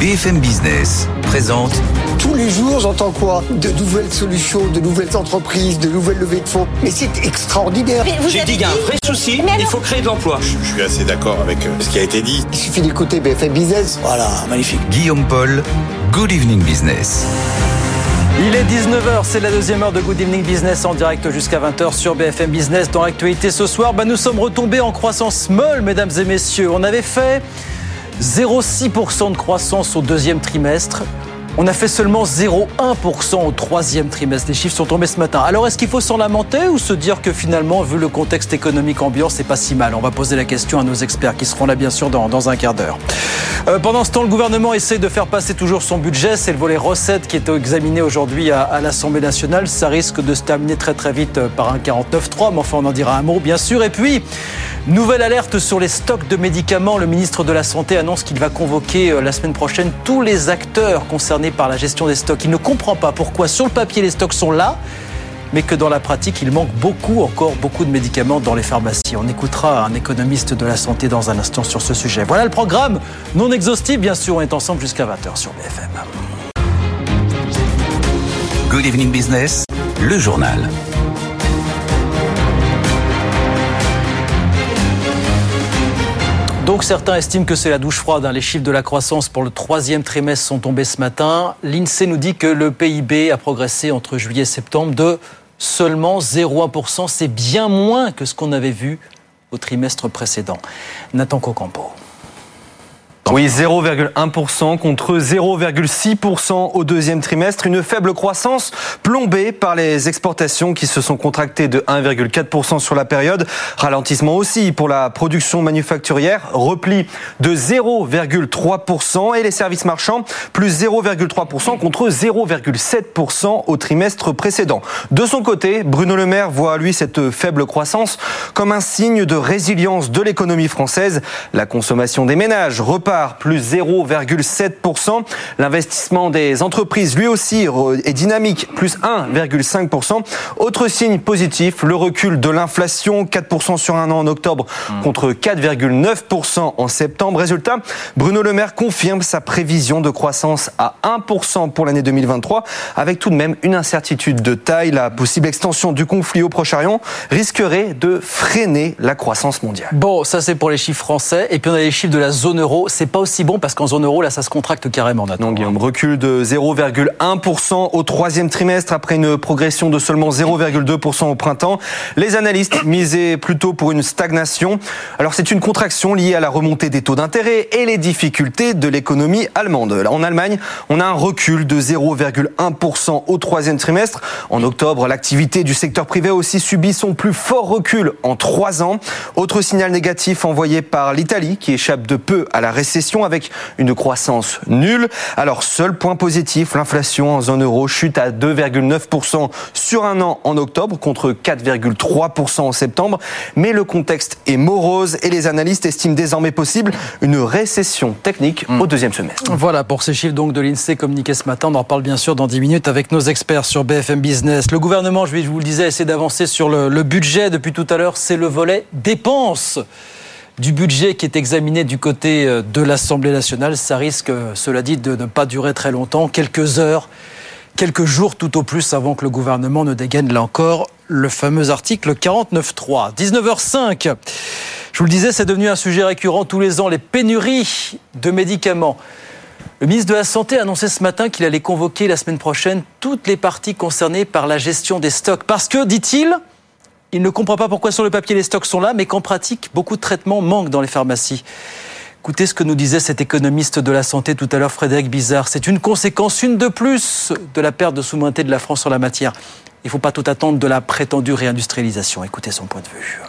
BFM Business présente Tous les jours, j'entends quoi? De nouvelles solutions, de nouvelles entreprises, de nouvelles levées de fonds. Mais c'est extraordinaire. J'ai dit qu'il y a un vrai souci, il faut créer de l'emploi. Je suis assez d'accord avec euh, ce qui a été dit. Il suffit d'écouter BFM Business. Voilà, magnifique. Guillaume Paul, Good Evening Business. Il est 19h, c'est la deuxième heure de Good Evening Business en direct jusqu'à 20h sur BFM Business. Dans l'actualité ce soir, bah, nous sommes retombés en croissance molle, mesdames et messieurs. On avait fait 0,6% de croissance au deuxième trimestre. On a fait seulement 0,1% au troisième trimestre. Les chiffres sont tombés ce matin. Alors est-ce qu'il faut s'en lamenter ou se dire que finalement, vu le contexte économique ambiant, c'est pas si mal? On va poser la question à nos experts qui seront là bien sûr dans, dans un quart d'heure. Euh, pendant ce temps, le gouvernement essaie de faire passer toujours son budget. C'est le volet recettes qui est examiné aujourd'hui à, à l'Assemblée nationale. Ça risque de se terminer très très vite euh, par un 49.3, mais enfin on en dira un mot bien sûr. Et puis, nouvelle alerte sur les stocks de médicaments. Le ministre de la Santé annonce qu'il va convoquer euh, la semaine prochaine tous les acteurs concernés par la gestion des stocks. Il ne comprend pas pourquoi sur le papier les stocks sont là, mais que dans la pratique, il manque beaucoup, encore beaucoup de médicaments dans les pharmacies. On écoutera un économiste de la santé dans un instant sur ce sujet. Voilà le programme, non exhaustif, bien sûr, on est ensemble jusqu'à 20h sur BFM. Good Evening Business, le journal. Donc certains estiment que c'est la douche froide. hein. Les chiffres de la croissance pour le troisième trimestre sont tombés ce matin. L'INSEE nous dit que le PIB a progressé entre juillet et septembre de seulement 0,1%. C'est bien moins que ce qu'on avait vu au trimestre précédent. Nathan Cocampo. Oui, 0,1% contre 0,6% au deuxième trimestre. Une faible croissance plombée par les exportations qui se sont contractées de 1,4% sur la période. Ralentissement aussi pour la production manufacturière. Repli de 0,3% et les services marchands plus 0,3% contre 0,7% au trimestre précédent. De son côté, Bruno Le Maire voit lui cette faible croissance comme un signe de résilience de l'économie française. La consommation des ménages repart plus 0,7%. L'investissement des entreprises, lui aussi, est dynamique, plus 1,5%. Autre signe positif, le recul de l'inflation, 4% sur un an en octobre contre 4,9% en septembre. Résultat, Bruno Le Maire confirme sa prévision de croissance à 1% pour l'année 2023, avec tout de même une incertitude de taille. La possible extension du conflit au Proche-Orient risquerait de freiner la croissance mondiale. Bon, ça c'est pour les chiffres français. Et puis on a les chiffres de la zone euro. C'est pas aussi bon parce qu'en zone euro, là, ça se contracte carrément. Nathan. Non, Guillaume, recul de 0,1% au troisième trimestre après une progression de seulement 0,2% au printemps. Les analystes misaient plutôt pour une stagnation. Alors c'est une contraction liée à la remontée des taux d'intérêt et les difficultés de l'économie allemande. En Allemagne, on a un recul de 0,1% au troisième trimestre. En octobre, l'activité du secteur privé a aussi subi son plus fort recul en trois ans. Autre signal négatif envoyé par l'Italie qui échappe de peu à la récession avec une croissance nulle. Alors seul point positif, l'inflation en zone euro chute à 2,9% sur un an en octobre contre 4,3% en septembre. Mais le contexte est morose et les analystes estiment désormais possible une récession technique au deuxième semestre. Voilà pour ces chiffres donc de l'INSEE communiqués ce matin. On en reparle bien sûr dans 10 minutes avec nos experts sur BFM Business. Le gouvernement, je vous le disais, essaie d'avancer sur le, le budget depuis tout à l'heure. C'est le volet dépenses du budget qui est examiné du côté euh, de l'Assemblée nationale. Ça risque, euh, cela dit, de ne pas durer très longtemps, quelques heures, quelques jours tout au plus avant que le gouvernement ne dégaine là encore le fameux article 49.3. 19h05. Je vous le disais, c'est devenu un sujet récurrent tous les ans, les pénuries de médicaments. Le ministre de la Santé a annoncé ce matin qu'il allait convoquer la semaine prochaine toutes les parties concernées par la gestion des stocks. Parce que, dit-il, il ne comprend pas pourquoi sur le papier les stocks sont là, mais qu'en pratique, beaucoup de traitements manquent dans les pharmacies. Écoutez ce que nous disait cet économiste de la santé tout à l'heure, Frédéric Bizarre. C'est une conséquence, une de plus, de la perte de souveraineté de la France sur la matière. Il ne faut pas tout attendre de la prétendue réindustrialisation. Écoutez son point de vue.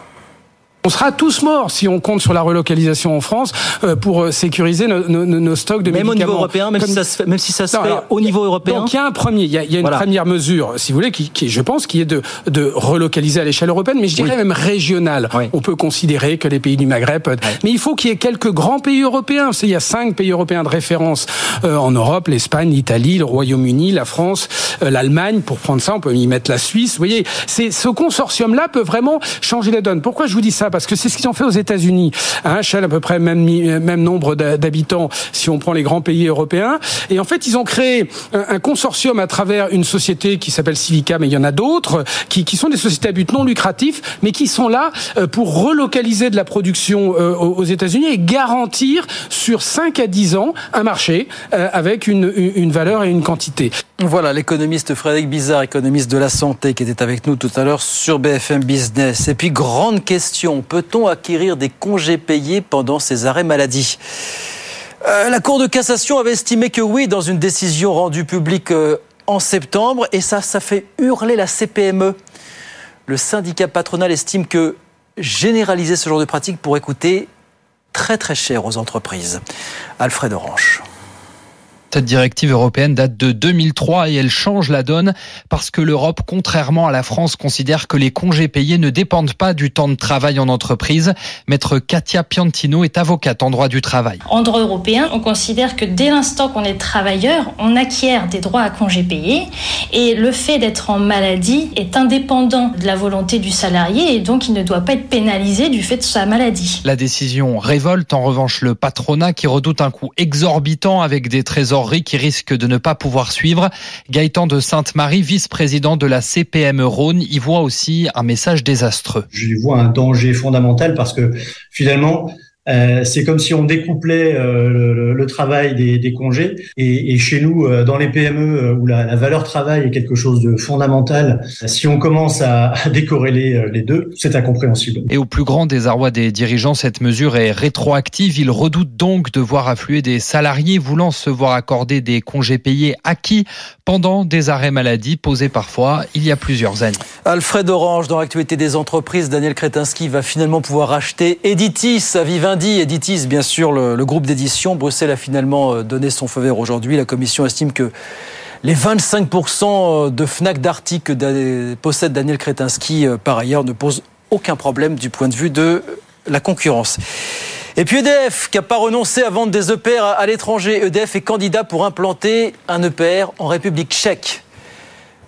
On sera tous morts si on compte sur la relocalisation en France euh, pour euh, sécuriser nos, nos, nos stocks de Même au médicaments. niveau européen, même, Comme- si ça se fait, même si ça se Non, fait alors, au niveau européen. Donc il y a un premier, il y a, il y a une Voilà. première mesure, si vous voulez, qui, qui, je pense, qui est de, de relocaliser à l'échelle européenne, mais je dirais Oui. même régionale. Oui. On peut considérer que les pays du Maghreb, peuvent- mais il faut qu'il y ait quelques grands pays européens. Vous savez, Il y a cinq pays européens de référence euh, en Europe l'Espagne, l'Italie, le Royaume-Uni, la France, euh, l'Allemagne. Pour prendre ça, on peut y mettre la Suisse. Vous voyez, c'est ce consortium-là peut vraiment changer la donne. Pourquoi je vous dis ça? Parce que c'est ce qu'ils ont fait aux États-Unis. À échelle à peu près même, même nombre d'habitants si on prend les grands pays européens. Et en fait, ils ont créé un, consortium à travers une société qui s'appelle Civica, mais il y en a d'autres, qui, qui sont des sociétés à but non lucratif, mais qui sont là euh, pour relocaliser de la production euh, aux États-Unis et garantir sur 5 à 10 ans un marché euh, avec une, une valeur et une quantité. Voilà l'économiste Frédéric Bizarre, économiste de la santé, qui était avec nous tout à l'heure sur BFM Business. Et puis, grande question, peut-on acquérir des congés payés pendant ces arrêts maladie? Euh, La Cour de cassation avait estimé que oui, dans une décision rendue publique euh, en septembre, et ça, ça fait hurler la CPME. Le syndicat patronal estime que généraliser ce genre de pratique pourrait coûter très très cher aux entreprises. Alfred Orange. Cette directive européenne date de 2003 et elle change la donne parce que l'Europe, contrairement à la France, considère que les congés payés ne dépendent pas du temps de travail en entreprise. Maître Katia Piantino est avocate en droit du travail. En droit européen, on considère que dès l'instant qu'on est travailleur, on acquiert des droits à congés payés et le fait d'être en maladie est indépendant de la volonté du salarié et donc il ne doit pas être pénalisé du fait de sa maladie. La décision révolte en revanche le patronat qui redoute un coût exorbitant avec des trésors qui risque de ne pas pouvoir suivre. Gaëtan de Sainte-Marie, vice-président de la CPM Rhône, y voit aussi un message désastreux. Je vois un danger fondamental parce que finalement, euh, c'est comme si on découplait euh, le, le, travail des, des congés. Et, et, chez nous, euh, dans les PME, où la, la, valeur travail est quelque chose de fondamental, si on commence à, à décorréler les deux, c'est incompréhensible. Et au plus grand désarroi des dirigeants, cette mesure est rétroactive. Ils redoutent donc de voir affluer des salariés voulant se voir accorder des congés payés acquis pendant des arrêts maladie posés parfois il y a plusieurs années. Alfred Orange, dans l'actualité des entreprises, Daniel Kretinsky va finalement pouvoir acheter Editis à Vivendi. Editis, bien sûr, le, groupe d'édition. Bruxelles a finalement euh, donné son feu vert aujourd'hui. La commission estime que les 25% de FNAC d'articles que possède Daniel Kretinsky, euh, par ailleurs, ne posent aucun problème du point de vue de la concurrence. Et puis EDF, qui n'a pas renoncé à vendre des EPR à l'étranger. EDF est candidat pour implanter un EPR en République tchèque.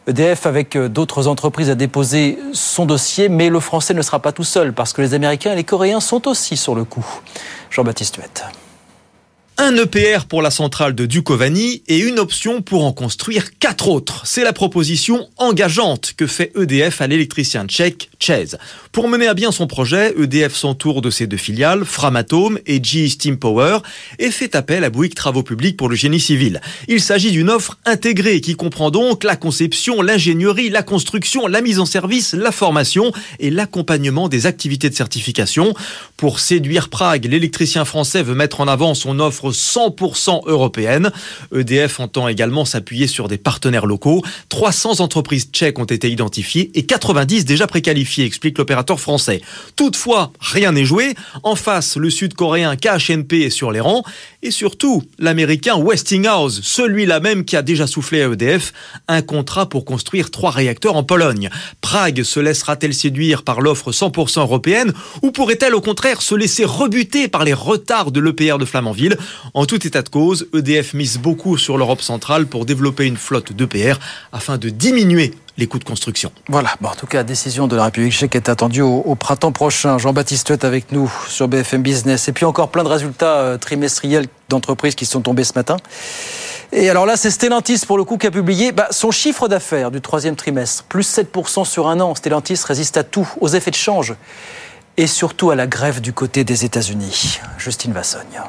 EDF, avec d'autres entreprises, a déposé son dossier, mais le français ne sera pas tout seul, parce que les Américains et les Coréens sont aussi sur le coup. Jean-Baptiste Huette. Un EPR pour la centrale de Dukovany et une option pour en construire quatre autres. C'est la proposition engageante que fait EDF à l'électricien tchèque Chez. Pour mener à bien son projet, EDF s'entoure de ses deux filiales, Framatome et GE Steam Power, et fait appel à Bouygues Travaux Publics pour le génie civil. Il s'agit d'une offre intégrée qui comprend donc la conception, l'ingénierie, la construction, la mise en service, la formation et l'accompagnement des activités de certification. Pour séduire Prague, l'électricien français veut mettre en avant son offre 100% européenne. EDF entend également s'appuyer sur des partenaires locaux. 300 entreprises tchèques ont été identifiées et 90 déjà préqualifiées, explique l'opérateur français. Toutefois, rien n'est joué. En face, le sud-coréen KHNP est sur les rangs et surtout l'américain Westinghouse, celui-là même qui a déjà soufflé à EDF un contrat pour construire trois réacteurs en Pologne. Prague se laissera-t-elle séduire par l'offre 100% européenne ou pourrait-elle au contraire se laisser rebuter par les retards de l'EPR de Flamanville? En tout état de cause, EDF mise beaucoup sur l'Europe centrale pour développer une flotte d'EPR afin de diminuer les coûts de construction. Voilà, bon, en tout cas, décision de la République tchèque est attendue au, au printemps prochain. Jean-Baptiste est avec nous sur BFM Business. Et puis encore plein de résultats euh, trimestriels d'entreprises qui sont tombés ce matin. Et alors là, c'est Stellantis pour le coup qui a publié bah, son chiffre d'affaires du troisième trimestre, plus 7% sur un an. Stellantis résiste à tout, aux effets de change et surtout à la grève du côté des États-Unis. Justine Vassogne.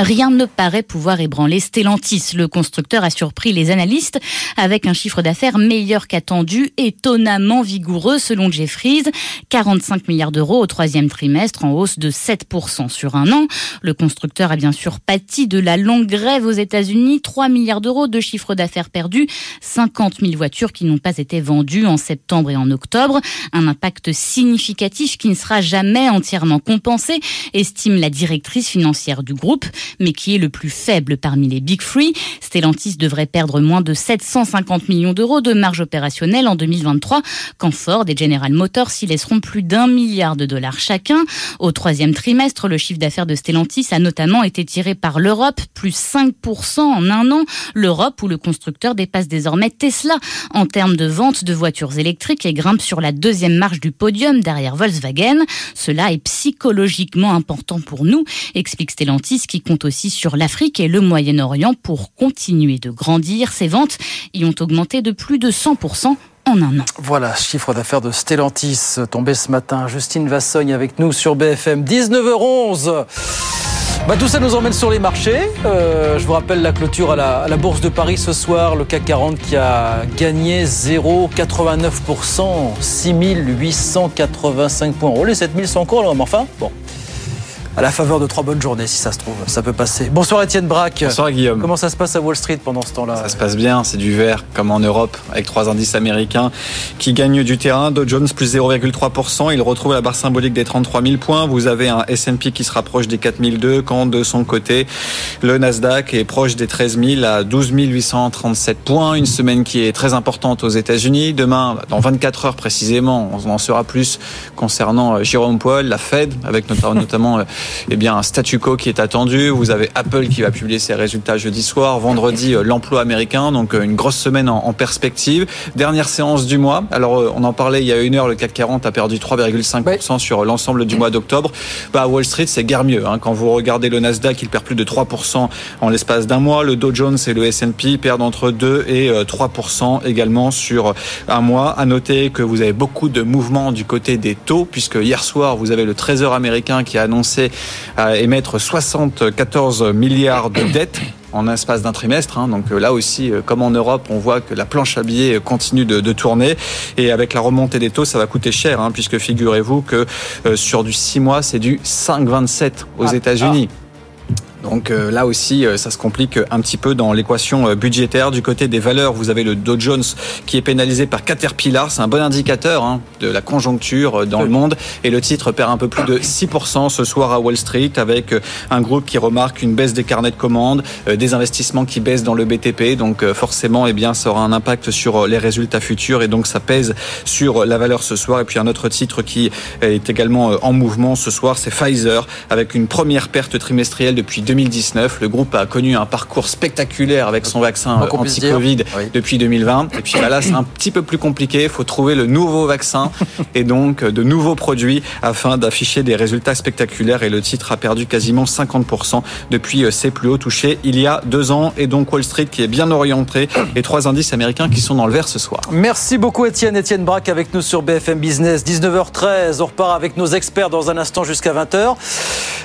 Rien ne paraît pouvoir ébranler Stellantis. Le constructeur a surpris les analystes avec un chiffre d'affaires meilleur qu'attendu, étonnamment vigoureux selon Jeffries. 45 milliards d'euros au troisième trimestre en hausse de 7% sur un an. Le constructeur a bien sûr pâti de la longue grève aux États-Unis. 3 milliards d'euros de chiffre d'affaires perdu. 50 000 voitures qui n'ont pas été vendues en septembre et en octobre. Un impact significatif qui ne sera jamais entièrement compensé, estime la directrice financière du groupe. Mais qui est le plus faible parmi les Big Free. Stellantis devrait perdre moins de 750 millions d'euros de marge opérationnelle en 2023, quand Ford et General Motors s'y laisseront plus d'un milliard de dollars chacun. Au troisième trimestre, le chiffre d'affaires de Stellantis a notamment été tiré par l'Europe, plus 5% en un an. L'Europe où le constructeur dépasse désormais Tesla en termes de vente de voitures électriques et grimpe sur la deuxième marche du podium derrière Volkswagen. Cela est psychologiquement important pour nous, explique Stellantis qui compte aussi sur l'Afrique et le Moyen-Orient pour continuer de grandir. Ses ventes y ont augmenté de plus de 100% en un an. Voilà, chiffre d'affaires de Stellantis tombé ce matin. Justine Vassogne avec nous sur BFM, 19h11. Bah, tout ça nous emmène sur les marchés. Euh, je vous rappelle la clôture à la, Bourse de Paris ce soir. Le CAC 40 qui a gagné 0,89%, 6885 points. Oh, les 7000 sont encore là, mais enfin, bon à la faveur de trois bonnes journées, si ça se trouve. Ça peut passer. Bonsoir Étienne Braque. Bonsoir Guillaume. Comment ça se passe à Wall Street pendant ce temps-là? Ça se passe bien, c'est du vert, comme en Europe, avec trois indices américains qui gagnent du terrain. Dow Jones plus 0,3%. Il retrouve la barre symbolique des 33 000 points. Vous avez un S&P qui se rapproche des 4 002, quand de son côté, le Nasdaq est proche des 13 000 à 12 837 points. Une semaine qui est très importante aux États-Unis. Demain, dans 24 heures précisément, on en saura plus concernant euh, Jérôme Powell, la Fed, avec notamment eh bien, un statu quo qui est attendu. Vous avez Apple qui va publier ses résultats jeudi soir. Vendredi, euh, l'emploi américain. Donc, euh, une grosse semaine en, perspective. Dernière séance du mois. Alors, euh, on en parlait il y a une heure. Le CAC 40 a perdu 3,5% sur l'ensemble du mois d'octobre. Bah, à Wall Street, c'est guère mieux. Hein. Quand vous regardez le Nasdaq, il perd plus de 3% en l'espace d'un mois. Le Dow Jones et le S&P perdent entre 2 et 3% également sur un mois. À noter que vous avez beaucoup de mouvements du côté des taux, puisque hier soir, vous avez le Trésor américain qui a annoncé à émettre 74 milliards de dettes en espace d'un trimestre. Hein. Donc là aussi, euh, comme en Europe, on voit que la planche à billets continue de, de tourner. Et avec la remontée des taux, ça va coûter cher, hein, puisque figurez-vous que euh, sur du 6 mois, c'est du 5,27 aux ah, États-Unis. Ah. Donc euh, là aussi, euh, ça se complique un petit peu dans l'équation euh, budgétaire. Du côté des valeurs, vous avez le Dow Jones qui est pénalisé par Caterpillar. C'est un bon indicateur hein, de la conjoncture dans le monde. Et le titre perd un peu plus de 6% ce soir à Wall Street avec un groupe qui remarque une baisse des carnets de commandes, des investissements qui baissent dans le BTP. Donc forcément, eh bien, ça aura un impact sur les résultats futurs et donc ça pèse sur la valeur ce soir. Et puis un autre titre qui est également en mouvement ce soir, c'est Pfizer avec une première perte trimestrielle depuis 2019. Le groupe a connu un parcours spectaculaire avec son vaccin anti-Covid depuis 2020. Et puis bah là, c'est un petit peu plus compliqué. Il faut trouver le nouveau vaccin et donc de nouveaux produits afin d'afficher des résultats spectaculaires. Et le titre a perdu quasiment 50% depuis euh, ses plus hauts touchés il y a deux ans. Et donc Wall Street qui est bien orienté et trois indices américains qui sont dans le vert ce soir. Merci beaucoup Étienne. Étienne Braque avec nous sur BFM Business. 19h13. On repart avec nos experts dans un instant jusqu'à 20h.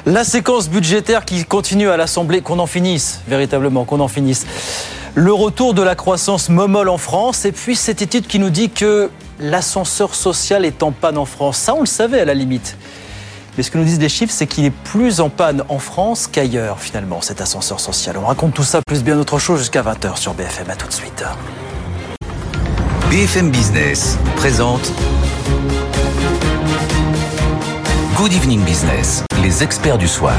La séquence budgétaire qui continue à l'Assemblée, qu'on en finisse, véritablement, qu'on en finisse. Le retour de la croissance momolle en France, et puis cette étude qui nous dit que l'ascenseur social est en panne en France. Ça, on le savait à la limite. Mais ce que nous disent les chiffres, c'est qu'il est plus en panne en France qu'ailleurs, finalement, cet ascenseur social. On raconte tout ça, plus bien autre chose, jusqu'à 20h sur BFM. À tout de suite. BFM Business présente Good Evening Business, les experts du soir.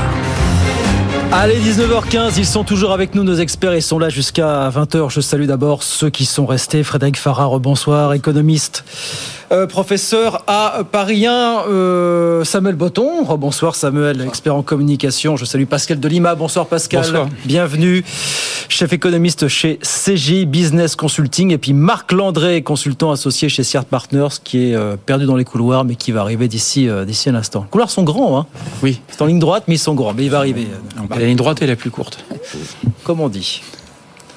Allez, 19h15, ils sont toujours avec nous, nos experts, ils sont là jusqu'à 20h. Je salue d'abord ceux qui sont restés. Frédéric Farrar, bonsoir, économiste. Euh, professeur à Paris 1, euh, Samuel Botton. bonsoir Samuel, expert en communication. Je salue Pascal Delima. Bonsoir Pascal. Bonsoir. Bienvenue. Chef économiste chez CJ Business Consulting. Et puis Marc Landré, consultant associé chez CERT Partners, qui est euh, perdu dans les couloirs, mais qui va arriver d'ici d'ici un instant. Les couloirs sont grands, hein Oui. C'est en ligne droite, mais ils sont grands. Mais il va arriver. la ligne droite est la plus courte. Comme on dit?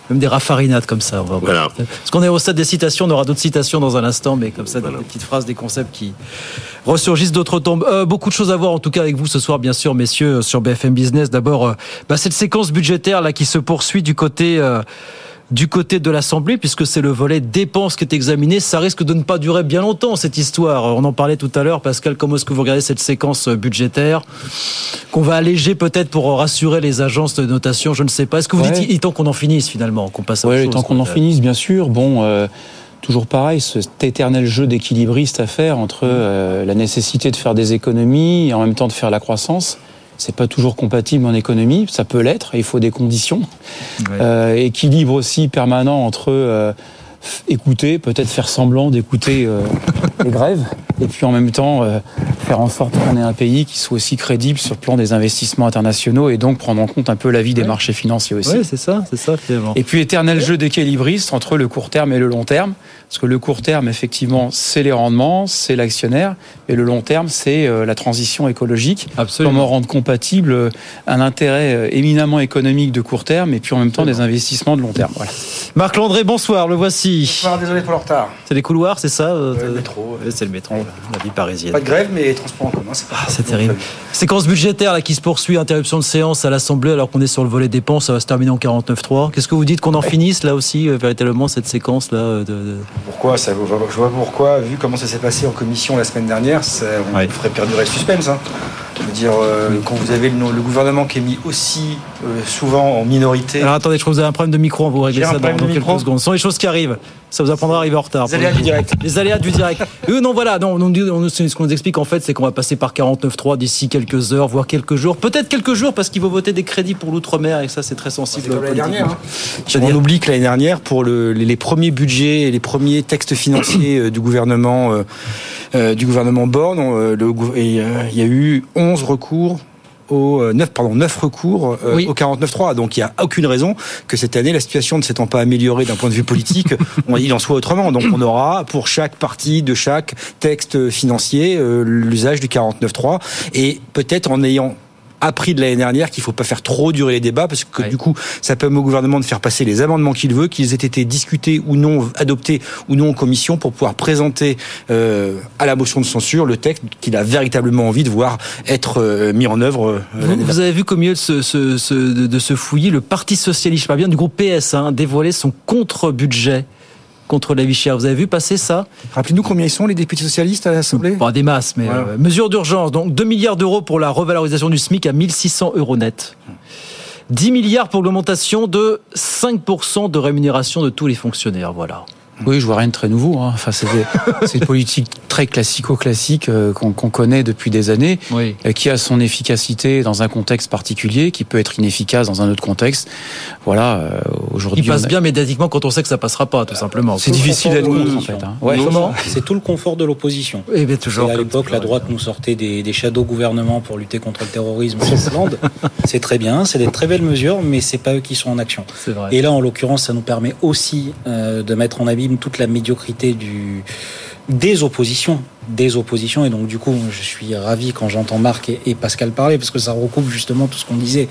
Même des raffarinades comme ça. Voilà. Parce qu'on est au stade des citations, on aura d'autres citations dans un instant, mais comme ça, des petites phrases, des concepts qui ressurgissent d'autres tombes. Euh, beaucoup de choses à voir, en tout cas, avec vous ce soir, bien sûr, messieurs, sur BFM Business. D'abord, euh, bah, cette séquence budgétaire là qui se poursuit du côté. Euh, du côté de l'Assemblée, puisque c'est le volet dépenses qui est examiné. Ça risque de ne pas durer bien longtemps, cette histoire. On en parlait tout à l'heure. Pascal, comment est-ce que vous regardez cette séquence budgétaire qu'on va alléger peut-être pour rassurer les agences de notation Je ne sais pas. Est-ce que vous dites il temps qu'on en finisse finalement, qu'on passe à Oui, il temps qu'on en finisse, bien sûr. Bon. Euh, toujours pareil, cet éternel jeu d'équilibriste à faire entre euh, la nécessité de faire des économies et en même temps de faire la croissance. C'est pas toujours compatible en économie. Ça peut l'être. Il faut des conditions. Euh, équilibre aussi permanent entre euh, écouter, peut-être faire semblant d'écouter euh, les grèves, et puis en même temps faire en sorte qu'on ait un pays qui soit aussi crédible sur le plan des investissements internationaux et donc prendre en compte un peu la vie des marchés financiers aussi. Oui, c'est ça, c'est ça finalement. Et puis éternel jeu d'équilibriste entre le court terme et le long terme, parce que le court terme, effectivement, c'est les rendements, c'est l'actionnaire, et le long terme, c'est euh, la transition écologique. Absolument. Comment rendre compatible euh, un intérêt euh, éminemment économique de court terme et puis en même temps des investissements de long terme. Voilà. Marc Landré, bonsoir, le voici. désolé pour le retard. C'est les couloirs, c'est ça euh, le métro. Ouais, C'est le métro, la vie parisienne. Pas de grève, mais en commun, Ah, c'est terrible. Séquence budgétaire là, qui se poursuit, interruption de séance à l'Assemblée alors qu'on est sur le volet dépenses, ça va se terminer en 49.3. Qu'est-ce que vous dites qu'on en finisse là aussi, euh, véritablement, cette séquence là de, de- Pourquoi ça, Je vois pourquoi, vu comment ça s'est passé en commission la semaine dernière, ça, on Ouais. ferait perdurer le suspense. hein. Je veux dire, euh, quand vous avez le, le gouvernement qui est mis aussi euh, souvent en minorité. Alors attendez, je crois que vous avez un problème de micro, on va vous régler ça dans, dans quelques secondes. Ce sont les choses qui arrivent. Ça vous apprendra à arriver en retard. Les aléas du direct. Les aléas du direct. Euh, non, voilà, non, on on ce qu'on nous explique en fait, c'est qu'on va passer par 49.3 d'ici quelques heures, voire quelques jours. Peut-être quelques jours parce qu'il faut voter des crédits pour l'outre-mer et ça c'est très sensible. C'est comme l'année dernière. hein. On oublie que l'année dernière, pour le- les, les premiers budgets et les premiers textes financiers du gouvernement, euh, euh, du gouvernement Borne, euh, euh, il y a eu 11 recours. Au, euh, 9, pardon, 9 recours euh, Oui. au 49.3. Donc il n'y a aucune raison que cette année, la situation ne s'étant pas améliorée d'un point de vue politique, on, il en soit autrement. Donc on aura pour chaque partie de chaque texte financier euh, l'usage du 49.3 et peut-être en ayant appris de l'année dernière qu'il faut pas faire trop durer les débats parce que Ouais. du coup ça permet au gouvernement de faire passer les amendements qu'il veut, qu'ils aient été discutés ou non, adoptés ou non en commission pour pouvoir présenter euh, à la motion de censure le texte qu'il a véritablement envie de voir être euh, mis en œuvre. euh, Vous, avez vu qu'au milieu de ce, ce- ce- de, de ce fouillis, le Parti Socialiste, je parle bien du groupe PS, hein, dévoilait son contre-budget contre la vie chère. Vous avez vu passer ça Rappelez-nous combien ils sont les députés socialistes à l'Assemblée Pas des masses, mais euh, mesure d'urgence. Donc 2 milliards d'euros pour la revalorisation du SMIC à 1600 euros net. 10 milliards pour l'augmentation de 5% de rémunération de tous les fonctionnaires. Voilà. Oui, je vois rien de très nouveau. hein. Enfin, c'est des- c'est une politique très classico-classique euh, qu'on qu'on connaît depuis des années, Oui. euh, qui a son efficacité dans un contexte particulier, qui peut être inefficace dans un autre contexte. Voilà, euh, aujourd'hui. Qui passe a- bien médiatiquement quand on sait que ça passera pas, tout simplement. C'est difficile d'être contre, en fait. hein. Ouais. C'est tout le confort de l'opposition. Eh bien, toujours. Et à l'époque, la droite nous sortait des, des shadow gouvernements pour lutter contre le terrorisme sur Hollande. C'est très bien, c'est des très belles mesures, mais c'est pas eux qui sont en action. C'est vrai. Et là, en l'occurrence, ça nous permet aussi euh, de mettre en toute la médiocrité des oppositions. Des oppositions. Et donc, du coup, je suis ravi quand j'entends Marc et, et Pascal parler, parce que ça recoupe justement tout ce qu'on disait.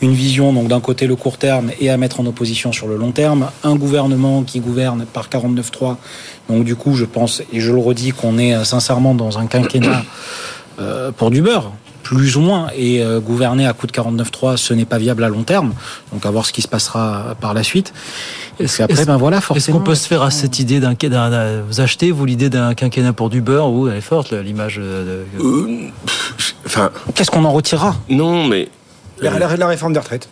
Une vision, donc d'un côté le court terme et à mettre en opposition sur le long terme. Un gouvernement qui gouverne par 49.3. Donc, du coup, je pense, et je le redis, qu'on est euh, sincèrement dans un quinquennat euh, pour du beurre plus ou moins et euh, gouverner à coup de 49.3 ce n'est pas viable à long terme donc à voir ce qui se passera par la suite qu'après Est-ce- ben voilà Est-ce forcément qu'on peut se faire à cette idée d'un, vous achetez vous l'idée d'un quinquennat pour du beurre ou elle est forte l'image de, de- Enfin, qu'est-ce qu'on en retirera? Non, mais. La, la- la réforme des retraites.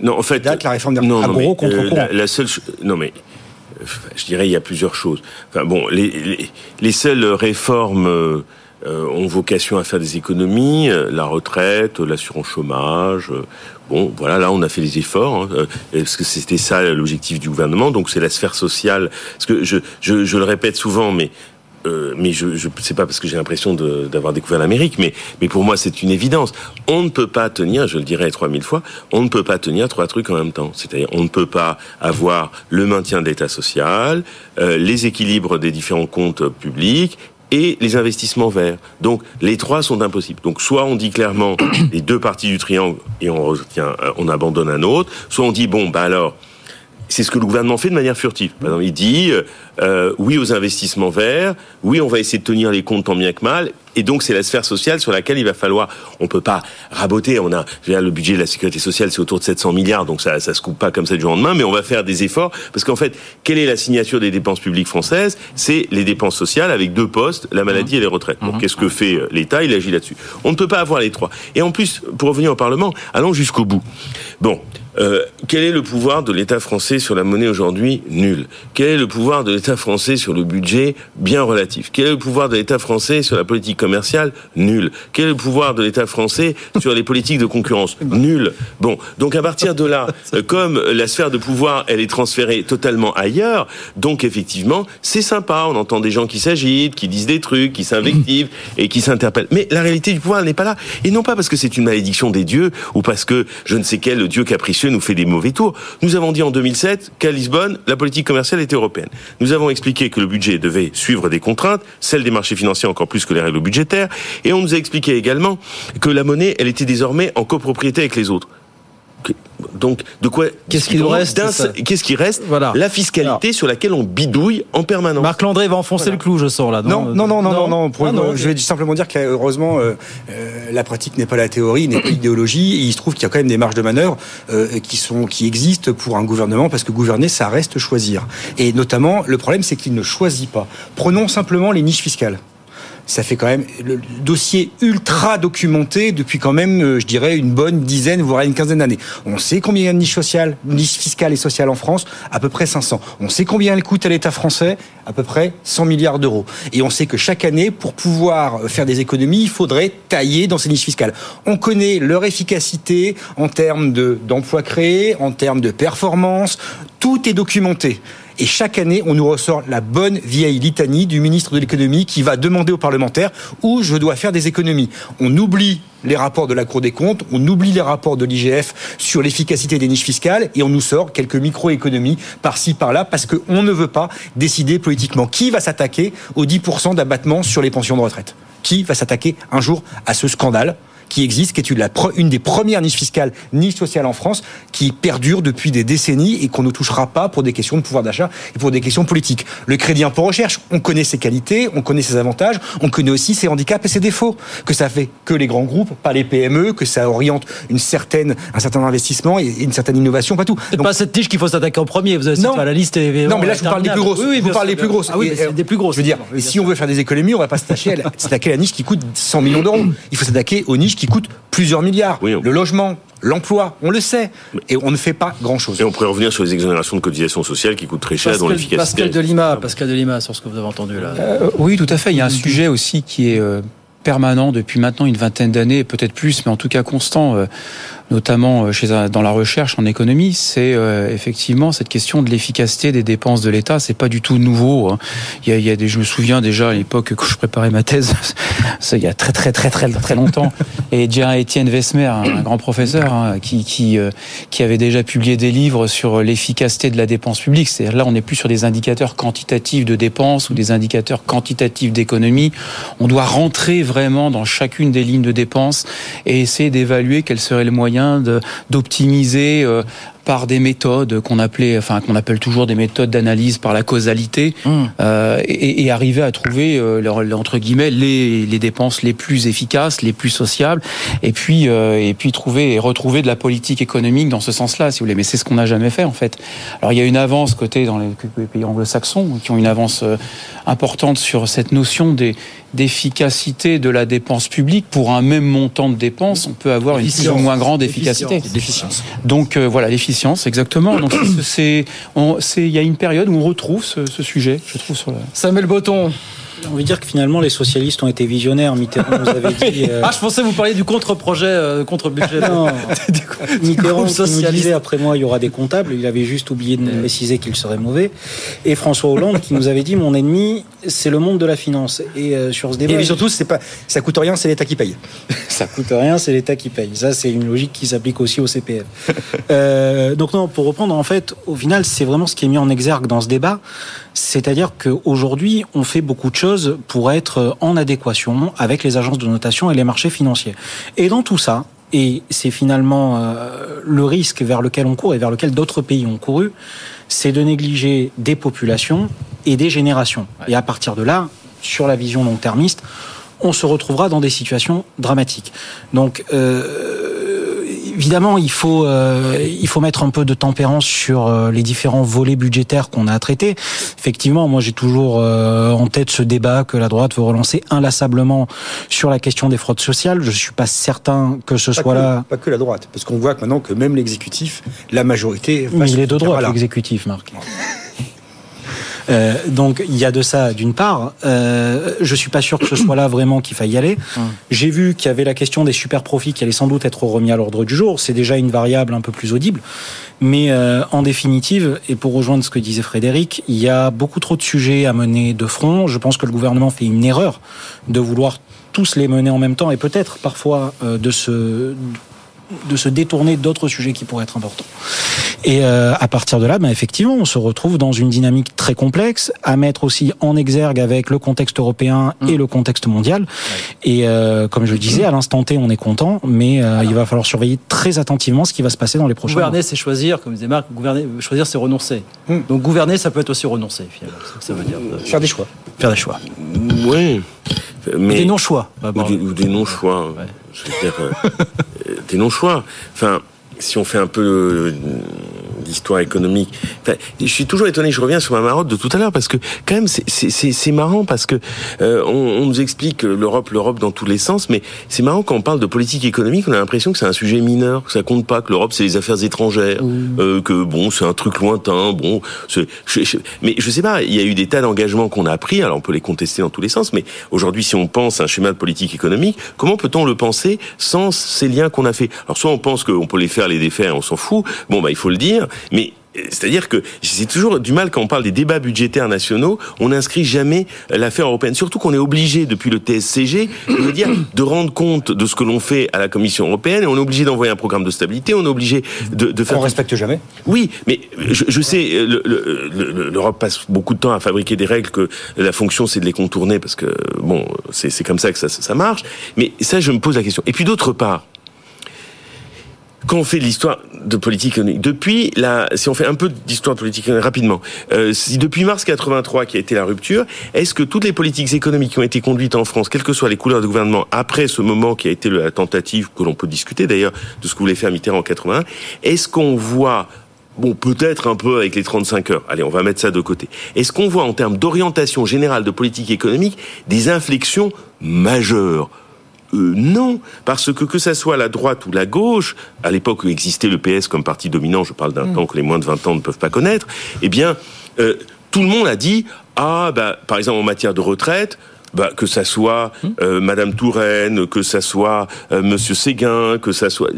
Non, en fait. Date, la réforme des retraites. Non, non, mais, euh, la, la seule. Non, mais. euh, Je dirais, il y a plusieurs choses. Enfin, bon, les, les, les seules réformes euh, euh, ont vocation à faire des économies, euh, la retraite, l'assurance chômage. euh, Bon, voilà, là, on a fait des efforts, hein, euh, parce que c'était ça l'objectif du gouvernement. Donc, c'est la sphère sociale. Parce que je, le répète souvent, mais euh, mais je, je c'est pas parce que j'ai l'impression d'avoir découvert l'Amérique, mais mais pour moi c'est une évidence. On ne peut pas tenir, je le dirai 3000 fois, on ne peut pas tenir trois trucs en même temps. C'est-à-dire on ne peut pas avoir le maintien de l'État social, euh, les équilibres des différents comptes publics et les investissements verts. Donc les trois sont impossibles. Donc soit on dit clairement les deux parties du triangle et on retient, euh, on abandonne un autre, soit on dit bon bah alors c'est ce que le gouvernement fait de manière furtive. Par exemple, il dit euh, euh, oui aux investissements verts, oui on va essayer de tenir les comptes tant bien que mal, et donc c'est la sphère sociale sur laquelle il va falloir. On peut pas raboter. On a je veux dire, le budget de la sécurité sociale, c'est autour de 700 milliards, donc ça ça se coupe pas comme ça du jour au lendemain, mais on va faire des efforts parce qu'en fait, quelle est la signature des dépenses publiques françaises? C'est les dépenses sociales avec deux postes, la maladie et les retraites. Donc qu'est-ce que fait euh, l'État? Il agit là-dessus. On ne peut pas avoir les trois. Et en plus, pour revenir au Parlement, allons jusqu'au bout. Bon, Euh, quel est le pouvoir de l'État français sur la monnaie aujourd'hui Nul. Quel est le pouvoir de l'État français sur le budget Bien relatif. Quel est le pouvoir de l'État français sur la politique commerciale Nul. Quel est le pouvoir de l'État français sur les politiques de concurrence Nul. Bon, donc à partir de là, euh, comme la sphère de pouvoir, elle est transférée totalement ailleurs, donc effectivement, c'est sympa, on entend des gens qui s'agitent, qui disent des trucs, qui s'invectivent et qui s'interpellent. Mais la réalité du pouvoir n'est pas là. Et non pas parce que c'est une malédiction des dieux ou parce que je ne sais quel dieu capricieux nous fait des mauvais tours. Nous avons dit en 2007 qu'à Lisbonne, la politique commerciale était européenne. Nous avons expliqué que le budget devait suivre des contraintes, celles des marchés financiers encore plus que les règles budgétaires, et on nous a expliqué également que la monnaie, elle était désormais en copropriété avec les autres. Donc, de quoi Qu'est-ce qui nous reste Qu'est-ce qui reste voilà. La fiscalité sur laquelle on bidouille en permanence. Marc Landré va enfoncer le clou, je sens là. Non, non, non, non, non. non, je vais simplement dire qu'heureusement, euh, euh, la pratique n'est pas la théorie, n'est pas l'idéologie. il se trouve qu'il y a quand même des marges de manœuvre euh, qui sont, qui existent pour un gouvernement, parce que gouverner, ça reste choisir. Et notamment, le problème, c'est qu'il ne choisit pas. Prenons simplement les niches fiscales ça fait quand même le dossier ultra documenté depuis quand même, euh, je dirais, une bonne dizaine, voire une quinzaine d'années. On sait combien il y a de niches sociales, niches fiscales et sociales en France, à peu près 500. On sait combien elles coûtent à l'État français, à peu près 100 milliards d'euros. Et on sait que chaque année, pour pouvoir faire des économies, il faudrait tailler dans ces niches fiscales. On connaît leur efficacité en termes d'emplois créés, en termes de performance. Tout est documenté. Et chaque année, on nous ressort la bonne vieille litanie du ministre de l'économie qui va demander aux parlementaires où je dois faire des économies. On oublie les rapports de la Cour des comptes, on oublie les rapports de l'IGF sur l'efficacité des niches fiscales et on nous sort quelques micro-économies par-ci, par-là parce qu'on ne veut pas décider politiquement qui va s'attaquer aux 10% d'abattement sur les pensions de retraite? Qui va s'attaquer un jour à ce scandale? Qui existe, qui est une, une des premières niches fiscales, niches sociales en France, qui perdure depuis des décennies et qu'on ne touchera pas pour des questions de pouvoir d'achat et pour des questions politiques. Le crédit impôt recherche, on connaît ses qualités, on connaît ses avantages, on connaît aussi ses handicaps et ses défauts. Que ça fait que les grands groupes, pas les PME, que ça oriente une certaine, un certain investissement et une certaine innovation, pas tout. C'est pas cette niche qu'il faut s'attaquer en premier. Vous avez non, la liste. non, mais là je vous parle des plus grosses. Oui, vous parlez des plus grosses. Ah oui, des plus grosses. Je veux dire, si on veut faire des économies, on va pas s'attaquer à la niche qui coûte 100 millions d'euros. Il faut s'attaquer aux niches qui coûtent plusieurs milliards. Le logement, l'emploi, on le sait, et on ne fait pas grand-chose. Et on pourrait revenir sur les exonérations de cotisations sociales qui coûtent très cher, dont l'efficacité. Pascal de Lima, Pascal de Lima, sur ce que vous avez entendu là. Euh, oui, tout à fait. Il y a un sujet aussi qui est euh, permanent depuis maintenant une vingtaine d'années, peut-être plus, mais en tout cas constant. Notamment euh, dans la recherche en économie, c'est euh, effectivement cette question de l'efficacité des dépenses de l'État. C'est pas du tout nouveau. Hein. Il y a, je me souviens déjà à l'époque que je préparais ma thèse, ça il y a très très très très très longtemps. Et déjà Étienne Vesmer, un, grand professeur, hein, qui qui, euh, qui avait déjà publié des livres sur l'efficacité de la dépense publique. C'est-à-dire là, on n'est plus sur des indicateurs quantitatifs de dépenses ou des indicateurs quantitatifs d'économie. On doit rentrer vraiment dans chacune des lignes de dépenses et essayer d'évaluer quel serait le moyen d'optimiser euh, par des méthodes qu'on appelait, enfin qu'on appelle toujours des méthodes d'analyse par la causalité, mmh. euh, et, et, arriver à trouver euh, entre guillemets les, les, dépenses les plus efficaces, les plus sociables, et puis euh, et puis trouver et retrouver de la politique économique dans ce sens-là, si vous voulez. Mais c'est ce qu'on n'a jamais fait en fait. Alors il y a une avance côté dans les, les pays anglo-saxons qui ont une avance importante sur cette notion des d'efficacité de la dépense publique pour un même montant de dépenses, on peut avoir une plus ou moins grande efficacité. Donc euh, voilà, l'efficience, exactement. Donc c'est, il y a une période où on retrouve ce, ce sujet, je trouve sur la. Samuel Botton. On veut dire que finalement les socialistes ont été visionnaires. Mitterrand nous avait dit. Euh... Ah, je pensais vous parliez du contre-projet, euh, contre-budget. Non, Mitterrand nous disait après moi il y aura des comptables. Il avait juste oublié de préciser qu'il serait mauvais. Et François Hollande qui nous avait dit mon ennemi c'est le monde de la finance. Et euh, sur ce débat. Et surtout c'est pas ça coûte rien, c'est l'État qui paye. ça coûte rien, c'est l'État qui paye. Ça c'est une logique qui s'applique aussi au CPF. euh, donc non, pour reprendre en fait, au final c'est vraiment ce qui est mis en exergue dans ce débat, c'est-à-dire qu'aujourd'hui on fait beaucoup de choses pour être en adéquation avec les agences de notation et les marchés financiers. Et dans tout ça, et c'est finalement euh, le risque vers lequel on court et vers lequel d'autres pays ont couru, c'est de négliger des populations et des générations. Et à partir de là, sur la vision long-termiste, on se retrouvera dans des situations dramatiques. Donc, euh, évidemment, il faut, euh, il faut mettre un peu de tempérance sur euh, les différents volets budgétaires qu'on a à traiter. Effectivement, moi j'ai toujours euh, en tête ce débat que la droite veut relancer inlassablement sur la question des fraudes sociales. Je suis pas certain que ce Pas soit que- là. Pas que la droite, parce qu'on voit que maintenant que même l'exécutif, la majorité. Mais il est de droite, l'exécutif, Marc. Euh, donc il y a de ça d'une part. Euh, je suis pas sûr que ce soit là vraiment qu'il faille y aller. J'ai vu qu'il y avait la question des super profits qui allait sans doute être remis à l'ordre du jour. C'est déjà une variable un peu plus audible. Mais euh, en définitive, et pour rejoindre ce que disait Frédéric, il y a beaucoup trop de sujets à mener de front. Je pense que le gouvernement fait une erreur de vouloir tous les mener en même temps et peut-être parfois euh, de se de se détourner d'autres sujets qui pourraient être importants. Et euh, à partir de là, ben, effectivement, on se retrouve dans une dynamique très complexe, à mettre aussi en exergue avec le contexte européen et le contexte mondial. Et euh, comme je le disais, à l'instant T, on est content, mais euh, il va falloir surveiller très attentivement ce qui va se passer dans les prochains mois. Gouverner, c'est choisir, comme disait Marc, gouverner, choisir, c'est renoncer. Donc gouverner, ça peut être aussi renoncer, finalement. Ça veut dire. Faire des choix. Faire des choix. Oui. Mais... Des non-choix. Ou des, ou des non-choix. Je veux dire, euh, euh, des non-choix. Enfin, si on fait un peu euh, d'histoire économique. Enfin, je suis toujours étonné, je reviens sur ma marotte de tout à l'heure, parce que quand même, c'est- c'est c'est- c'est marrant, parce que euh, on, on nous explique l'Europe, l'Europe dans tous les sens, mais c'est marrant quand on parle de politique économique, on a l'impression que c'est un sujet mineur, que ça compte pas, que l'Europe c'est les affaires étrangères, euh, que bon, c'est un truc lointain, bon, je- je- mais je sais pas, il y a eu des tas d'engagements qu'on a pris, alors on peut les contester dans tous les sens, mais aujourd'hui, si on pense un schéma de politique économique, comment peut-on le penser sans ces liens qu'on a fait? Alors soit on pense qu'on peut les faire, les défaire, on s'en fout, bon bah il faut le dire, mais euh, c'est-à-dire que j'ai toujours du mal quand on parle des débats budgétaires nationaux, on n'inscrit jamais l'affaire européenne. Surtout qu'on est obligé depuis le TSCG, veux dire, de rendre compte de ce que l'on fait à la Commission européenne, et on est obligé d'envoyer un programme de stabilité, on est obligé de, de faire. On respecte jamais? Oui, mais je, je sais, le- le- le- l'Europe passe beaucoup de temps à fabriquer des règles que la fonction c'est de les contourner parce que bon, c'est c'est comme ça que ça, ça marche. Mais ça, je me pose la question. Et puis d'autre part, quand on fait l'histoire de politique économique, depuis la, si on fait un peu d'histoire de politique économique rapidement, euh, si depuis mars 83 qui a été la rupture, est-ce que toutes les politiques économiques qui ont été conduites en France, quelles que soient les couleurs de gouvernement, après ce moment qui a été la tentative que l'on peut discuter d'ailleurs de ce que voulait faire Mitterrand en 81, est-ce qu'on voit Bon, peut-être un peu avec les 35 heures. Allez, on va mettre ça de côté. Est-ce qu'on voit en termes d'orientation générale de politique économique des inflexions majeures euh, non, parce que que ça soit la droite ou la gauche, à l'époque où existait le PS comme parti dominant, je parle d'un temps que les moins de 20 ans ne peuvent pas connaître, eh bien, euh, tout le monde a dit, ah, bah, par exemple en matière de retraite, bah, que ça soit euh, Madame Touraine, que ça soit euh, Monsieur Séguin, que ça soit,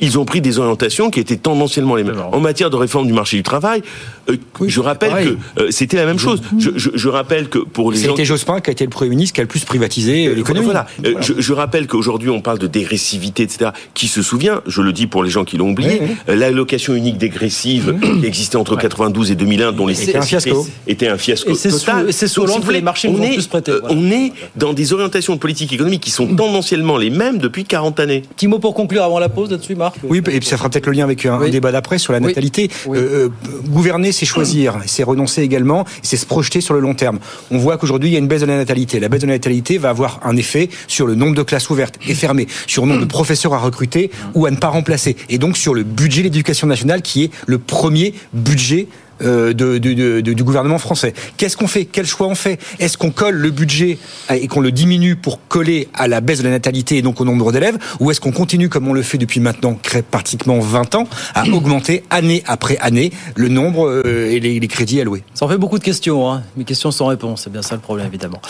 ils ont pris des orientations qui étaient tendanciellement les mêmes. En matière de réforme du marché du travail, euh, je rappelle pareil. que euh, c'était la même chose. Je, je, je rappelle que pour les gens C'était Jospin qui a été le Premier ministre qui a le plus privatisé euh, l'économie. voilà. Euh, Je, je rappelle qu'aujourd'hui on parle de dégressivité, etc. Qui se souvient Je le dis pour les gens qui l'ont oublié. euh, L'allocation unique dégressive qui existait entre 92 et 2001, dont les C'était un fiasco. était un fiasco Et c'est sous- total. et c'est sous Donc, si que les marchés on nous ont est, plus prêté, euh, voilà. On est dans des orientations de politique économique qui sont tendanciellement les mêmes depuis 40 années. Petit mot pour conclure avant la pause là-dessus, Marc Oui, et puis ça fera peut-être le lien avec un, débat d'après sur la Oui. natalité. Euh, euh, gouverner, c'est choisir, c'est renoncer également, c'est se projeter sur le long terme. On voit qu'aujourd'hui, il y a une baisse de la natalité. La baisse de la natalité va avoir un effet sur le nombre de classes ouvertes et fermées, sur le nombre de professeurs à recruter ou à ne pas remplacer, et donc sur le budget de l'éducation nationale qui est le premier budget de, de- de- de- du gouvernement français. Qu'est-ce qu'on fait? Quel choix on fait? Est-ce qu'on colle le budget et qu'on le diminue pour coller à la baisse de la natalité et donc au nombre d'élèves? Ou est-ce qu'on continue, comme on le fait depuis maintenant pratiquement 20 ans, à augmenter année après année le nombre euh, et les, les crédits alloués? Ça en fait beaucoup de questions, hein. mes questions sans réponse, c'est bien ça le problème évidemment.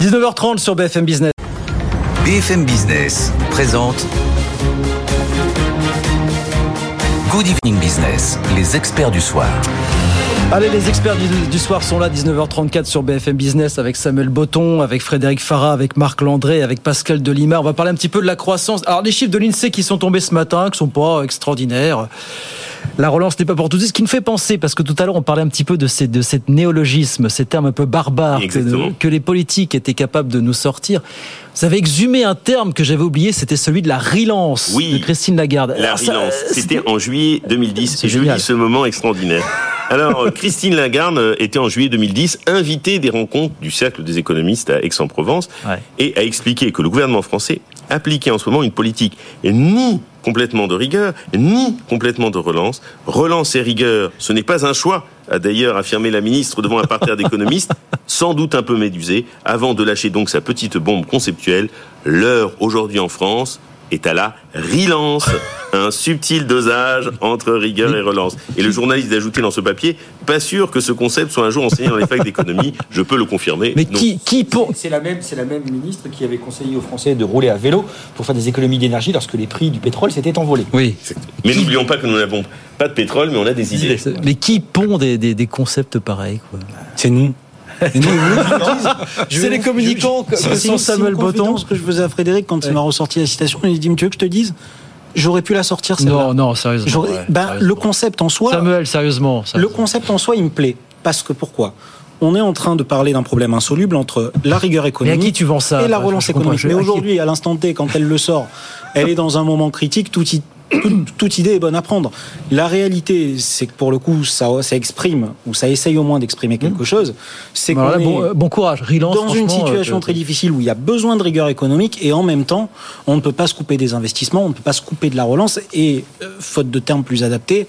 19h30 sur BFM Business. BFM Business présente Good Evening Business, les experts du soir. Allez, les experts du, soir sont là, 19h34 sur BFM Business avec Samuel Botton, avec Frédéric Farah, avec Marc Landré, avec Pascal Delima. On va parler un petit peu de la croissance. Alors, les chiffres de l'INSEE qui sont tombés ce matin, qui sont pas extraordinaires. La relance n'est pas pour tout de suite. Ce qui me fait penser, parce que tout à l'heure on parlait un petit peu de, ces, de cet néologisme, ces termes un peu barbares que, les politiques étaient capables de nous sortir. Vous avez exhumé un terme que j'avais oublié, c'était celui de la relance Oui. de Christine Lagarde. La relance. euh, C'était en juillet 2010. Et je lis ce moment extraordinaire. Alors, euh, Christine Lagarde euh, était en juillet 2010 invitée des rencontres du Cercle des économistes à Aix-en-Provence Ouais. et a expliqué que le gouvernement français appliquait en ce moment une politique ni complètement de rigueur, ni complètement de relance. Relance et rigueur, ce n'est pas un choix, a d'ailleurs affirmé la ministre devant un parterre d'économistes, sans doute un peu médusé, avant de lâcher donc sa petite bombe conceptuelle. L'heure aujourd'hui en France est à la relance, un subtil dosage entre rigueur et relance. Et le journaliste d'ajouter dans ce papier, pas sûr que ce concept soit un jour enseigné dans les facs d'économie, je peux le confirmer. Mais non. qui, qui pour... C'est la, même, c'est la même ministre qui avait conseillé aux Français de rouler à vélo pour faire des économies d'énergie lorsque les prix du pétrole s'étaient envolés. Oui. Mais n'oublions pas que nous n'avons pas de pétrole, mais on a des idées. Mais qui pond des, des, des concepts pareils quoi C'est nous. C'est les communicants C'est Samuel Botton. Ce que je faisais à Frédéric quand il m'a ressorti la citation, il dit Tu veux que je te dise? J'aurais pu la sortir. Non, non, sérieusement. Ouais, ben, sérieusement. le concept en soi. Samuel, sérieusement. Le concept en soi, il me plaît. Parce que pourquoi? On est en train de parler d'un problème insoluble entre la rigueur économique Mais à qui tu vends ça? et la relance économique. Mais aujourd'hui, à l'instant T, quand elle le sort, elle est dans un moment critique, tout i- toute, toute idée est bonne à prendre. La réalité, c'est que pour le coup, ça, ça exprime, ou ça essaye au moins d'exprimer quelque chose, c'est qu'on est bon, euh, bon courage. Relance, dans une situation euh, très difficile où il y a besoin de rigueur économique et en même temps, on ne peut pas se couper des investissements, on ne peut pas se couper de la relance et, euh, faute de termes plus adaptés,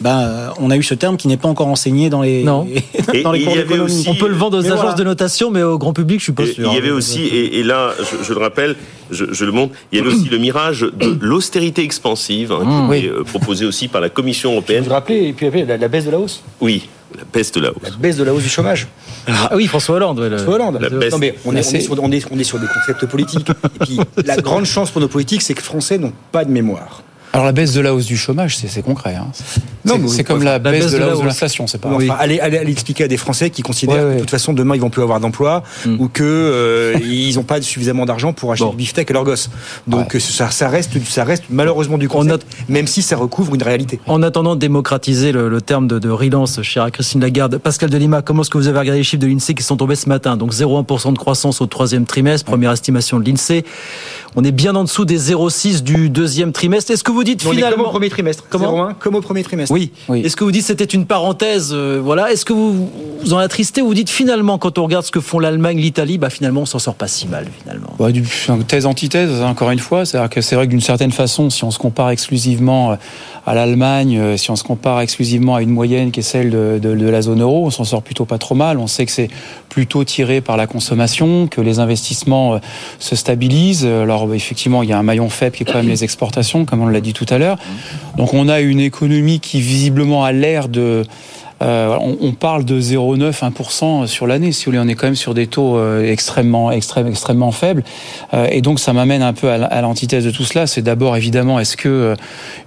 ben, euh, on a eu ce terme qui n'est pas encore enseigné dans les, Non. dans les cours d'économie. aussi- On peut le vendre aux Mais agences voilà. de notation, mais au grand public, je suis pas Et sûr. Il y avait aussi, et, et là, je, je le rappelle, je, je le montre, il y avait aussi le mirage de l'austérité expansive, hein, qui est euh, proposé aussi par la Commission européenne. Vous vous rappelez, et puis après, la, la baisse de la hausse? Oui, la peste de la hausse. La baisse de la hausse du chômage. Ah oui, François Hollande. ouais, le- François Hollande. La baisse. Non, mais on est, on, C'est- est sur, on, est, on est sur des concepts politiques. Et puis, la grande chance pour nos politiques, c'est que les Français n'ont pas de mémoire. Alors la baisse de la hausse du chômage, c'est c'est concret. Hein. Non, C'est- mais c'est oui, comme enfin, la, baisse de la hausse de l'inflation, c'est pas. Enfin, allez, allez, allez expliquer à des Français qui considèrent Ouais, que ouais. de toute façon demain ils vont plus avoir d'emploi ou que euh, ils n'ont pas suffisamment d'argent pour acheter Bon. du beefsteak à leurs gosses. Donc euh, ça, ça reste, ça reste malheureusement du concept, même si ça recouvre une réalité. En attendant de démocratiser le, le terme de, de relance, chère Christine Lagarde, Pascal Delima, comment est-ce que vous avez regardé les chiffres de l'INSEE qui sont tombés ce matin? Donc 0,1% de croissance au troisième trimestre, première estimation de l'INSEE. On est bien en dessous des 0,6 du deuxième trimestre. Est-ce que vous dites est comme finalement au premier trimestre. Comment 0,1, comme au premier trimestre. Oui. Est-ce que vous dites c'était une parenthèse euh, Voilà. Est-ce que vous vous en attristez ou vous dites finalement quand on regarde ce que font l'Allemagne, l'Italie, bah finalement on s'en sort pas si mal finalement? Du, thèse antithèse, encore une fois. C'est-à-dire que c'est vrai que d'une certaine façon, si on se compare exclusivement euh, à l'Allemagne, euh, si on se compare exclusivement à une moyenne qui est celle de, de- de la zone euro, on s'en sort plutôt pas trop mal. On sait que c'est plutôt tiré par la consommation, que les investissements euh, se stabilisent. Alors effectivement, il y a un maillon faible qui est quand même les exportations, comme on l'a dit tout à l'heure. Donc on a une économie qui visiblement a l'air de euh, on, on parle de 0,9-1% sur l'année. Si vous voulez, on est quand même sur des taux euh, extrêmement, extrêmement, extrêmement faibles. Euh, et donc, ça m'amène un peu à, la- à l'antithèse de tout cela. C'est d'abord, évidemment, est-ce que, euh,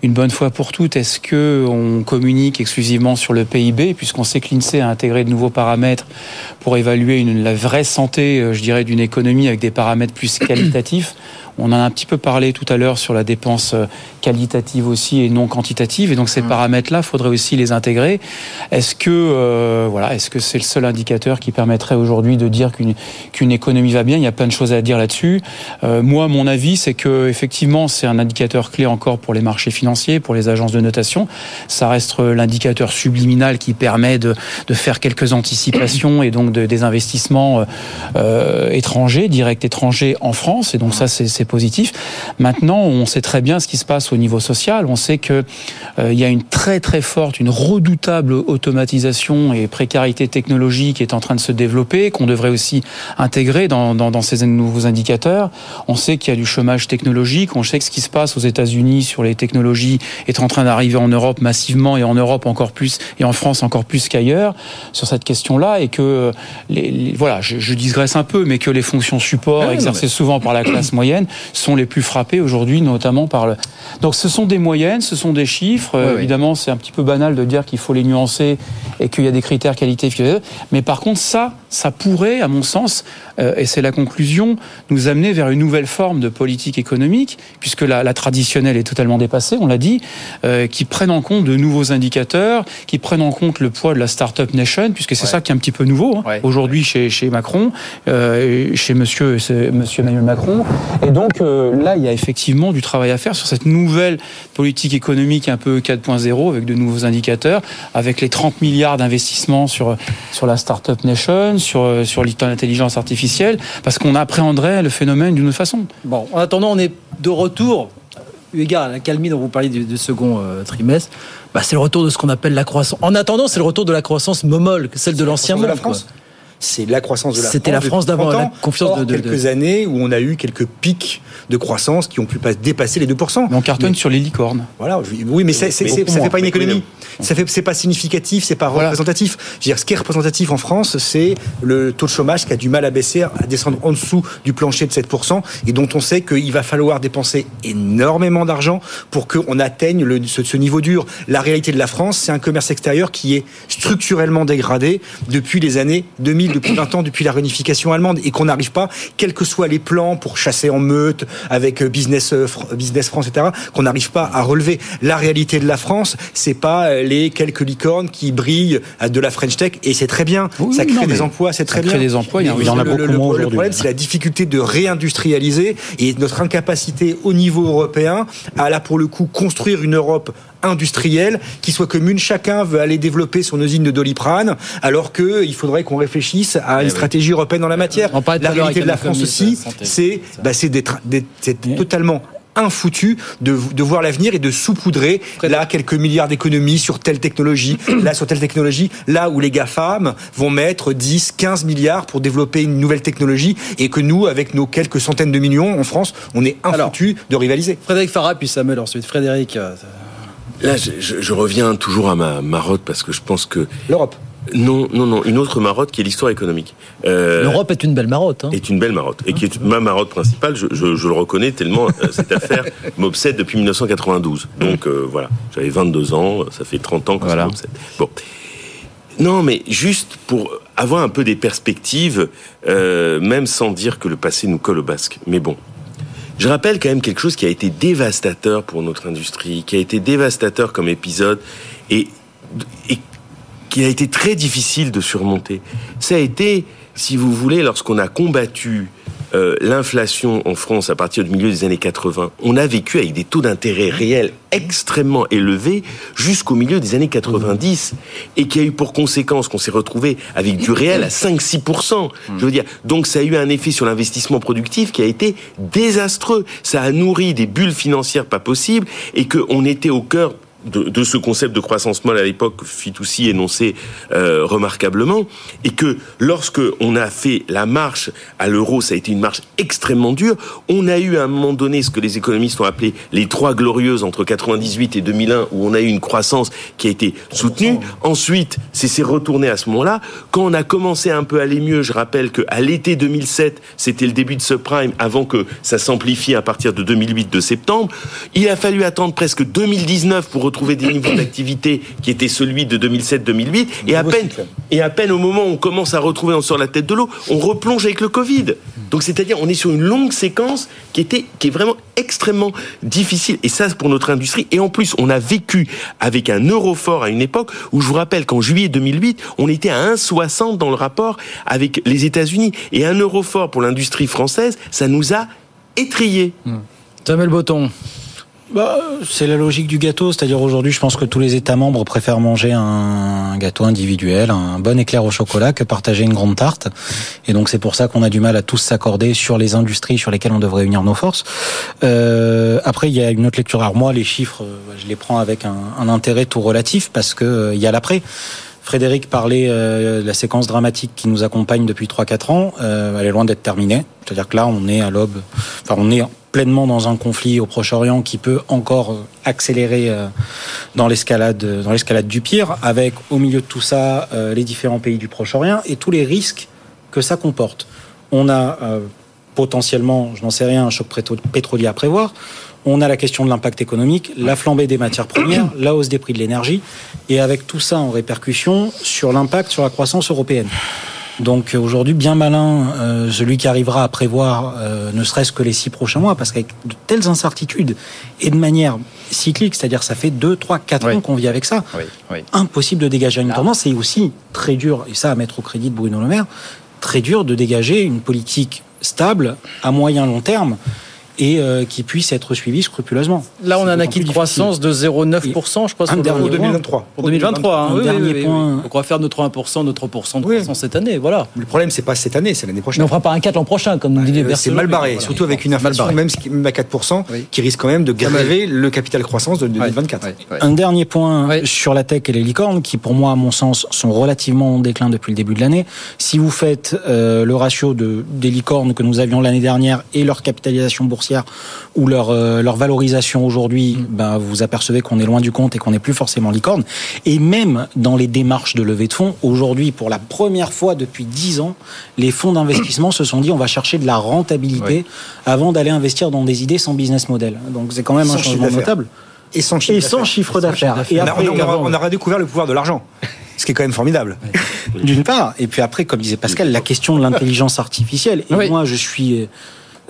une bonne fois pour toutes, est-ce que on communique exclusivement sur le PIB, puisqu'on sait que l'INSEE a intégré de nouveaux paramètres pour évaluer une, la vraie santé, euh, je dirais, d'une économie avec des paramètres plus qualitatifs. On en a un petit peu parlé tout à l'heure sur la dépense euh, qualitative aussi et non quantitative. Et donc ces paramètres-là, faudrait aussi les intégrer. Est-ce que euh, voilà, est-ce que c'est le seul indicateur qui permettrait aujourd'hui de dire qu'une qu'une économie va bien? Il y a plein de choses à dire là-dessus. Euh, moi, mon avis, c'est que effectivement, c'est un indicateur clé encore pour les marchés financiers, pour les agences de notation. Ça reste l'indicateur subliminal qui permet de, de faire quelques anticipations et donc de- des investissements euh, étrangers, directs étrangers en France. Et donc ça, c'est positif. Maintenant, on sait très bien ce qui se passe au niveau social. On sait que euh, il y a une très très forte, une redoutable automatisation et précarité technologique qui est en train de se développer, qu'on devrait aussi intégrer dans, dans, dans ces nouveaux indicateurs. On sait qu'il y a du chômage technologique. On sait que ce qui se passe aux États-Unis sur les technologies est en train d'arriver en Europe massivement et en Europe encore plus et en France encore plus qu'ailleurs sur cette question-là et que euh, les, les- voilà, je, je digresse un peu, mais que les fonctions support Ah exercées mais- souvent par la classe moyenne sont les plus frappées aujourd'hui, notamment par le. Donc ce sont des moyennes, ce sont des chiffres. Euh. Évidemment, c'est un petit peu banal de dire qu'il faut les nuancer et qu'il y a des critères qualité. Mais par contre, ça, ça pourrait, à mon sens, euh, et c'est la conclusion, nous amener vers une nouvelle forme de politique économique, puisque la, la traditionnelle est totalement dépassée, on l'a dit, euh, qui prennent en compte de nouveaux indicateurs, qui prennent en compte le poids de la start-up nation, puisque c'est ça qui est un petit peu nouveau hein, aujourd'hui chez, chez Macron, euh, chez monsieur, monsieur Emmanuel Macron. Et donc euh, là, il y a effectivement du travail à faire sur cette nouvelle politique économique un peu 4.0 avec de nouveaux indicateurs, avec les 30 milliards d'investissements sur sur la startup nation, sur sur l'intelligence artificielle, parce qu'on appréhenderait le phénomène d'une autre façon. Bon, en attendant, on est de retour eu égard à la calmie dont vous parliez du, du second euh, trimestre, bah, c'est le retour de ce qu'on appelle la croissance. En attendant, c'est le retour de la croissance momole, celle de l'ancien de monde. la France? quoi. C'est la croissance de la France. C'était la France d'avant, 30 la confiance Or, de- de- de- quelques années où on a eu quelques pics de croissance qui ont pu pas dépasser les 2%. Mais on cartonne sur les licornes. Voilà, je- oui, mais c'est- c'est- Mais c'est- beaucoup ça fait moins. pas une économie. Ça fait, c'est pas significatif, c'est pas représentatif. Je veux dire, ce qui est représentatif en France, c'est le taux de chômage qui a du mal à baisser, à descendre en dessous du plancher de 7%, et dont on sait qu'il va falloir dépenser énormément d'argent pour qu'on atteigne le, ce, ce niveau dur. La réalité de la France, c'est un commerce extérieur qui est structurellement dégradé depuis les années 2000, depuis 20 ans, depuis la réunification allemande, et qu'on n'arrive pas, quels que soient les plans pour chasser en meute avec euh, Business, euh, Business France, etc., qu'on n'arrive pas à relever. La réalité de la France, c'est pas euh, les quelques licornes qui brillent de la French Tech, et c'est très bien. Oui, ça crée non, des emplois, c'est très ça bien. crée des emplois, il y en a- le- beaucoup le- moins le problème, c'est la difficulté de réindustrialiser et notre incapacité au niveau européen à là pour le coup construire une Europe industrielle qui soit commune. Chacun veut aller développer son usine de Doliprane, alors que il faudrait qu'on réfléchisse à une stratégie européenne dans la matière. On La réalité de la France aussi, c'est bah, d'être c'est totalement infoutu de, de voir l'avenir et de saupoudrer là quelques milliards d'économies sur telle technologie, là sur telle technologie, là où les GAFAM vont mettre 10, 15 milliards pour développer une nouvelle technologie et que nous, avec nos quelques centaines de millions en France, on est infoutu de rivaliser. Frédéric Farah, puis Samuel ensuite. Frédéric. euh, Là, je, je- je reviens toujours à ma marotte parce que je pense que l'Europe. Non, non, non, une autre marotte qui est l'histoire économique. Euh, L'Europe est une belle marotte. hein. est une belle marotte et qui est ma marotte principale. Je, je- je le reconnais tellement euh, cette affaire m'obsède depuis 1992. Donc euh, voilà, j'avais 22 ans, ça fait 30 ans que ça m'obsède. Bon. Non, mais juste pour avoir un peu des perspectives, même sans dire que le passé nous colle au basque. Mais bon, je rappelle quand même quelque chose qui a été dévastateur pour notre industrie, qui a été dévastateur comme épisode et, qui a été très difficile de surmonter. Ça a été, si vous voulez, lorsqu'on a combattu euh, l'inflation en France à partir du milieu des années 80, on a vécu avec des taux d'intérêt réels extrêmement élevés jusqu'au milieu des années 90 et qui a eu pour conséquence qu'on s'est retrouvé avec du réel à 5-6%. Je veux dire, donc ça a eu un effet sur l'investissement productif qui a été désastreux. Ça a nourri des bulles financières pas possibles et qu'on était au cœur de, de ce concept de croissance molle à l'époque, Fitoussi énonçait euh, remarquablement, et que lorsque on a fait la marche à l'euro, ça a été une marche extrêmement dure. On a eu à un moment donné ce que les économistes ont appelé les trois glorieuses entre 98 et 2001, où on a eu une croissance qui a été soutenue. Ensuite, c'est retourné à ce moment-là. Quand on a commencé un peu à aller mieux, je rappelle que à l'été 2007, c'était le début de ce prime, avant que ça s'amplifie à partir de 2008 de septembre. Il a fallu attendre presque 2019 pour retrouver des niveaux d'activité qui étaient celui de 2007-2008 et à peine et à peine au moment où on commence à retrouver on sort la tête de l'eau, on replonge avec le Covid. Donc c'est-à-dire on est sur une longue séquence qui était qui est vraiment extrêmement difficile et ça c'est pour notre industrie et en plus on a vécu avec un euro fort à une époque où je vous rappelle qu'en juillet 2008, on était à 1,60 dans le rapport avec les États-Unis et un euro fort pour l'industrie française, ça nous a étriés. Samuel Botton. Bah, c'est la logique du gâteau, c'est-à-dire aujourd'hui, je pense que tous les États membres préfèrent manger un gâteau individuel, un bon éclair au chocolat, que partager une grande tarte. Et donc c'est pour ça qu'on a du mal à tous s'accorder sur les industries sur lesquelles on devrait unir nos forces. Euh, après, il y a une autre lecture. Alors moi, les chiffres, euh, je les prends avec un, intérêt tout relatif parce que euh, il y a l'après. Frédéric parlait euh, de la séquence dramatique qui nous accompagne depuis 3-4 ans. Euh, elle est loin d'être terminée. C'est-à-dire que là, on est à l'aube. Enfin, on est pleinement dans un conflit au Proche-Orient qui peut encore euh, accélérer euh, dans l'escalade, dans l'escalade du pire, avec au milieu de tout ça euh, les différents pays du Proche-Orient et tous les risques que ça comporte. On a euh, potentiellement, je n'en sais rien, un choc pétro- pétrolier à prévoir. On a la question de l'impact économique, la flambée des matières premières, la hausse des prix de l'énergie, et avec tout ça en répercussion sur l'impact sur la croissance européenne. Donc euh, aujourd'hui, bien malin, euh, celui qui arrivera à prévoir euh, ne serait-ce que les six prochains mois, parce qu'avec de telles incertitudes et de manière cyclique, c'est-à-dire ça fait deux, trois, quatre ans qu'on vit avec ça, impossible de dégager une tendance. C'est aussi très dur, et ça à mettre au crédit de Bruno Le Maire, très dur de dégager une politique stable à moyen long terme. Et euh, qui puisse être suivi scrupuleusement. Là, on a un acquis de croissance de 0,9%, je crois, un sur dernier le- pour 2023. Pour 2023, hein, Un oui, dernier oui, point. oui. Donc, on va faire notre 1%, notre 3% de croissance cette année, voilà. Le problème, c'est pas cette année, c'est l'année Mais prochaine. on fera pas un 4 l'an prochain, comme nous dit les Euh, C'est mal barré, surtout avec une inflation même, à 4%, qui risque quand même de graver le capital croissance de 2024. Un dernier point sur la tech et les licornes, qui pour moi, à mon sens, sont relativement en déclin depuis le début de l'année. Si vous faites euh, le ratio de, des licornes que nous avions l'année dernière et leur capitalisation boursière ou leur, euh, leur valorisation aujourd'hui, ben, vous apercevez qu'on est loin du compte et qu'on n'est plus forcément licorne. Et même dans les démarches de levée de fonds, aujourd'hui, pour la première fois depuis 10 ans, les fonds d'investissement se sont dit on va chercher de la rentabilité avant d'aller investir dans des idées sans business model. Donc c'est quand même Sans un changement notable. Et sans chiffre Et sans d'affaires. chiffre d'affaires. Et On a- après, on, aura, on aura découvert le pouvoir de l'argent, ce qui est quand même formidable. D'une part, et puis après, comme disait Pascal, la question de l'intelligence artificielle. Et moi, je suis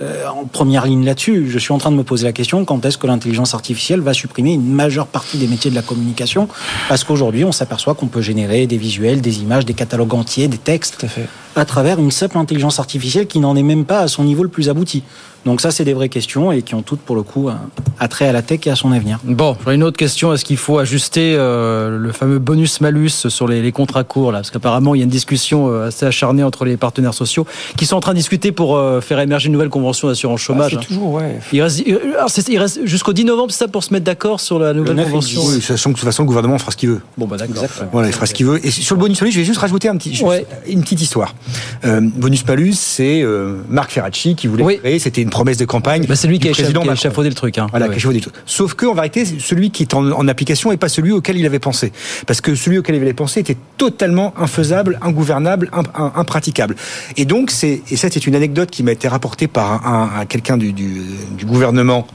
euh, en première ligne là-dessus. Je suis en train de me poser la question quand est-ce que l'intelligence artificielle va supprimer une majeure partie des métiers de la communication? Parce qu'aujourd'hui, on s'aperçoit qu'on peut générer des visuels, des images, des catalogues entiers, des textes travers une simple intelligence artificielle qui n'en est même pas à son niveau le plus abouti. Donc ça, c'est des vraies questions et qui ont toutes, pour le coup, un attrait à la tech et à son avenir. Bon, j'aurais une autre question. Est-ce qu'il faut ajuster euh, le fameux bonus-malus sur les, les contrats courts là? Parce qu'apparemment, il y a une discussion euh, assez acharnée entre les partenaires sociaux qui sont en train de discuter pour euh, faire émerger une nouvelle convention d'assurance chômage. c'est toujours, ouais. Il reste, jusqu'au 10 novembre, c'est ça, pour se mettre d'accord sur la nouvelle convention? Oui, sachant que de toute façon, le gouvernement fera ce qu'il veut. Bon, bah d'accord. Voilà, il fera ce qu'il veut. Et sur le bonus malus, je vais juste rajouter un petit, juste une petite histoire. Euh, bonus malus, c'est euh, Marc Ferracci qui voulait créer. C'était une promesse de campagne. Bah, c'est lui qui a, président qui a échafaudé le truc. Hein. Voilà, Ouais. qui a échafaudé le truc. Sauf que, en vérité, celui qui est en, en application n'est pas celui auquel il avait pensé. Parce que celui auquel il avait pensé était totalement infaisable, ingouvernable, imp- im- impraticable. Et donc, c'est, et ça, c'est une anecdote qui m'a été rapportée par un, un- quelqu'un du, du, du gouvernement